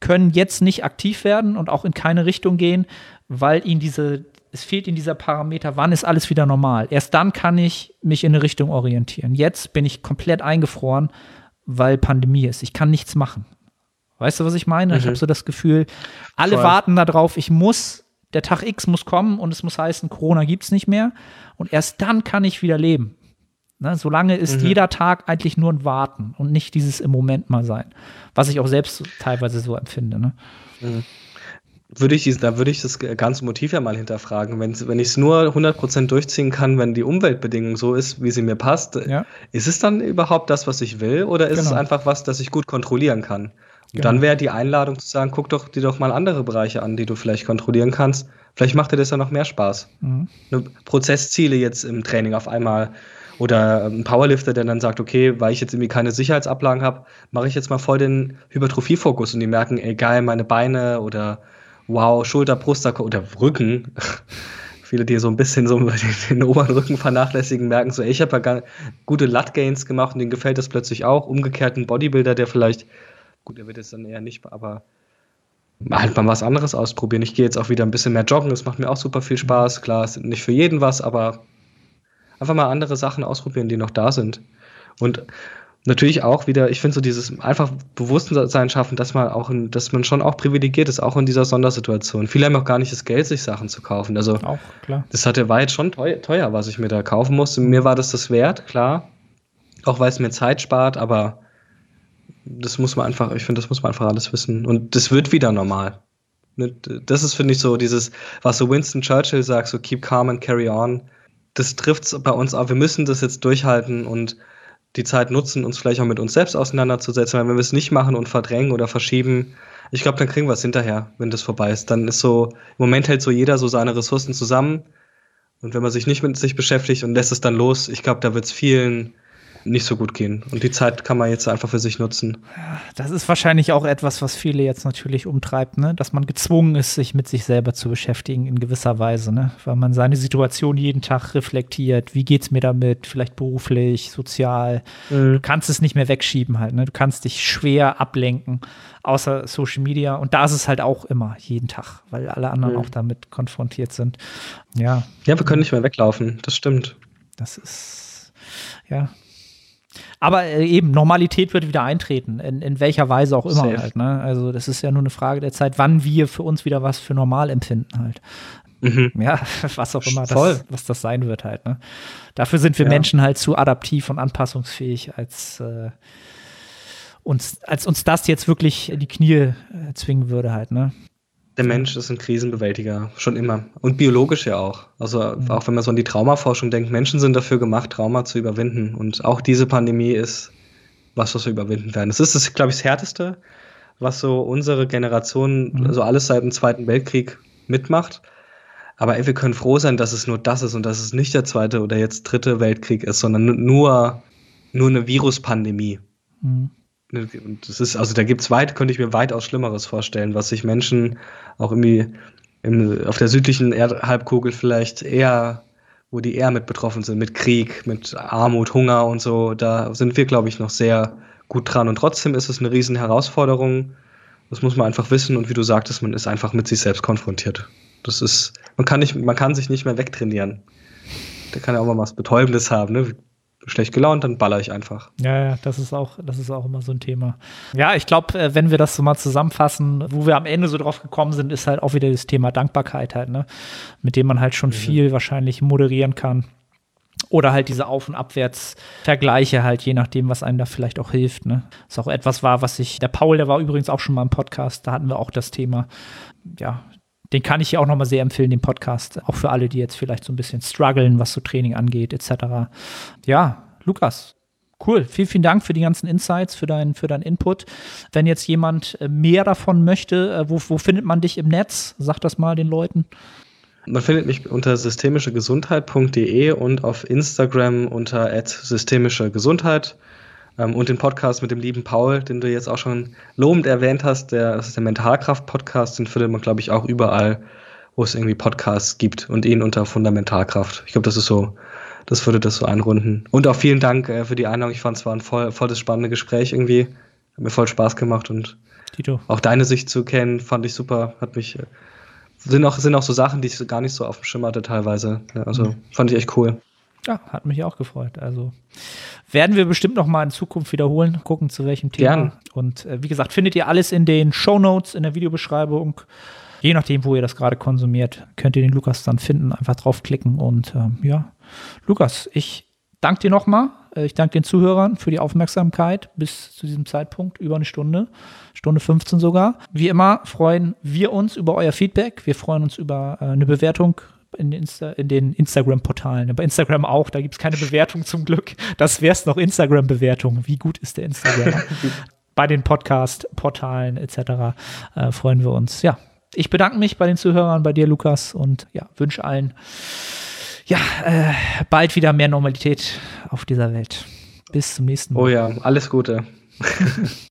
Speaker 3: können jetzt nicht aktiv werden und auch in keine Richtung gehen, weil ihnen diese, es fehlt ihnen dieser Parameter, wann ist alles wieder normal. Erst dann kann ich mich in eine Richtung orientieren. Jetzt bin ich komplett eingefroren, weil Pandemie ist. Ich kann nichts machen. Weißt du, was ich meine? Mhm. Ich habe so das Gefühl, alle Voll. warten darauf, ich muss, der Tag X muss kommen und es muss heißen, Corona gibt es nicht mehr. Und erst dann kann ich wieder leben. Ne, solange ist mhm. jeder Tag eigentlich nur ein Warten und nicht dieses im Moment mal sein. Was ich auch selbst teilweise so empfinde. Ne? Mhm.
Speaker 2: Würde ich, da würde ich das ganze Motiv ja mal hinterfragen. Wenn, wenn ich es nur 100% durchziehen kann, wenn die Umweltbedingung so ist, wie sie mir passt, ja. ist es dann überhaupt das, was ich will? Oder ist genau. es einfach was, das ich gut kontrollieren kann? Und genau. dann wäre die Einladung zu sagen, guck doch dir doch mal andere Bereiche an, die du vielleicht kontrollieren kannst. Vielleicht macht dir das ja noch mehr Spaß. Mhm. Prozessziele jetzt im Training auf einmal oder ein Powerlifter, der dann sagt, okay, weil ich jetzt irgendwie keine Sicherheitsablagen habe, mache ich jetzt mal voll den Hypertrophie-Fokus und die merken, ey geil, meine Beine oder wow, Schulter, Brust oder Rücken. Viele, die so ein bisschen so den, den oberen Rücken vernachlässigen, merken so, ey, ich habe ja gute Lat-Gains gemacht und denen gefällt das plötzlich auch. Umgekehrt ein Bodybuilder, der vielleicht, gut, der wird jetzt dann eher nicht, aber halt mal was anderes ausprobieren. Ich gehe jetzt auch wieder ein bisschen mehr joggen, das macht mir auch super viel Spaß. Klar, ist nicht für jeden was, aber einfach mal andere Sachen ausprobieren, die noch da sind. Und natürlich auch wieder, ich finde so dieses einfach Bewusstsein schaffen, dass man auch, in, dass man schon auch privilegiert ist, auch in dieser Sondersituation. Viele haben auch gar nicht das Geld, sich Sachen zu kaufen. Also, auch, klar. das hatte, war jetzt schon teuer, teuer, was ich mir da kaufen musste. Mir war das das wert, klar. Auch weil es mir Zeit spart, aber das muss man einfach, ich finde, das muss man einfach alles wissen. Und das wird wieder normal. Ne, das ist, finde ich, so dieses, was so Winston Churchill sagt, so keep calm and carry on das trifft es bei uns auch. Wir müssen das jetzt durchhalten und die Zeit nutzen, uns vielleicht auch mit uns selbst auseinanderzusetzen. Weil wenn wir es nicht machen und verdrängen oder verschieben, ich glaube, dann kriegen wir es hinterher, wenn das vorbei ist. Dann ist so, im Moment hält so jeder so seine Ressourcen zusammen. Und wenn man sich nicht mit sich beschäftigt und lässt es dann los, ich glaube, da wird es vielen nicht so gut gehen. Und die Zeit kann man jetzt einfach für sich nutzen.
Speaker 3: Das ist wahrscheinlich auch etwas, was viele jetzt natürlich umtreibt, ne? dass man gezwungen ist, sich mit sich selber zu beschäftigen in gewisser Weise, ne? weil man seine Situation jeden Tag reflektiert. Wie geht es mir damit? Vielleicht beruflich, sozial. Mhm. Du kannst es nicht mehr wegschieben halt. Ne? Du kannst dich schwer ablenken, außer Social Media. Und da ist es halt auch immer, jeden Tag, weil alle anderen mhm. auch damit konfrontiert sind. Ja.
Speaker 2: Ja, wir können nicht mehr weglaufen. Das stimmt.
Speaker 3: Das ist, ja, aber äh, eben, Normalität wird wieder eintreten, in, in welcher Weise auch immer halt. Ne? Also das ist ja nur eine Frage der Zeit, wann wir für uns wieder was für normal empfinden halt. Mhm. Ja, was auch immer das, was das sein wird halt. Ne? Dafür sind wir ja. Menschen halt zu adaptiv und anpassungsfähig, als, äh, uns, als uns das jetzt wirklich in die Knie äh, zwingen würde halt. Ne?
Speaker 2: Der Mensch ist ein Krisenbewältiger, schon immer. Und biologisch ja auch. Also mhm. auch wenn man so an die Traumaforschung denkt, Menschen sind dafür gemacht, Trauma zu überwinden. Und auch diese Pandemie ist was, was wir überwinden werden. Das ist, das, glaube ich, das Härteste, was so unsere Generation, mhm. also alles seit dem Zweiten Weltkrieg mitmacht. Aber ey, wir können froh sein, dass es nur das ist und dass es nicht der zweite oder jetzt dritte Weltkrieg ist, sondern nur, nur eine Viruspandemie. Mhm. Ne, das ist, also da gibt es weit, könnte ich mir weitaus Schlimmeres vorstellen, was sich Menschen auch irgendwie im, auf der südlichen Erdhalbkugel vielleicht eher, wo die eher mit betroffen sind, mit Krieg, mit Armut, Hunger und so, da sind wir, glaube ich, noch sehr gut dran. Und trotzdem ist es eine riesen Herausforderung. Das muss man einfach wissen. Und wie du sagtest, man ist einfach mit sich selbst konfrontiert. Das ist, man kann nicht, man kann sich nicht mehr wegtrainieren. Der kann ja auch mal was Betäubendes haben, ne? Schlecht gelaunt, dann baller ich einfach.
Speaker 3: Ja, ja, das ist auch, das ist auch immer so ein Thema. Ja, ich glaube, äh, wenn wir das so mal zusammenfassen, wo wir am Ende so drauf gekommen sind, ist halt auch wieder das Thema Dankbarkeit halt, ne? Mit dem man halt schon mhm. viel wahrscheinlich moderieren kann. Oder halt diese Auf- und Abwärtsvergleiche halt, je nachdem, was einem da vielleicht auch hilft. Ne? Das auch etwas war, was ich, der Paul, der war übrigens auch schon mal im Podcast, da hatten wir auch das Thema, ja, den kann ich hier auch nochmal sehr empfehlen, den Podcast. Auch für alle, die jetzt vielleicht so ein bisschen strugglen, was so Training angeht, etc. Ja, Lukas, Cool, vielen, vielen Dank für die ganzen Insights, für, dein, für deinen Input. Wenn jetzt jemand äh, mehr davon möchte, äh, wo, wo findet man dich im Netz? Sag das mal den Leuten.
Speaker 2: Man findet mich unter systemischegesundheit.de und auf Instagram unter systemische Gesundheit. Ähm, und den Podcast mit dem lieben Paul, den du jetzt auch schon lobend erwähnt hast, der, das ist der Mentalkraft-Podcast, den findet man, glaube ich, auch überall, wo es irgendwie Podcasts gibt und ihn unter Fundamentalkraft. Ich glaube, das ist so, das würde das so einrunden. Und auch vielen Dank äh, für die Einladung. Ich fand es war ein voll, voll das spannende Gespräch irgendwie. Hat mir voll Spaß gemacht und Tito. auch deine Sicht zu kennen, fand ich super. Hat mich, äh, sind auch, sind auch so Sachen, die ich gar nicht so auf dem Schirm hatte teilweise. Ja, also mhm. fand ich echt cool.
Speaker 3: Ja, hat mich auch gefreut. Also werden wir bestimmt noch mal in Zukunft wiederholen, gucken zu welchem Thema. Gern. Und äh, wie gesagt, findet ihr alles in den Show Notes in der Videobeschreibung. Je nachdem, wo ihr das gerade konsumiert, könnt ihr den Lukas dann finden. Einfach draufklicken und ähm, ja, Lukas, ich danke dir nochmal. Äh, ich danke den Zuhörern für die Aufmerksamkeit bis zu diesem Zeitpunkt, über eine Stunde, Stunde 15 sogar. Wie immer freuen wir uns über euer Feedback. Wir freuen uns über äh, eine Bewertung in, Insta, in den Instagram-Portalen. Bei Instagram auch, da gibt es keine Bewertung zum Glück. Das wäre es noch Instagram-Bewertung. Wie gut ist der Instagram? bei den Podcast-Portalen etc. Äh, freuen wir uns. Ja, ich bedanke mich bei den Zuhörern, bei dir, Lukas, und ja, wünsche allen ja, äh, bald wieder mehr Normalität auf dieser Welt. Bis zum nächsten Mal.
Speaker 2: Oh ja, alles Gute.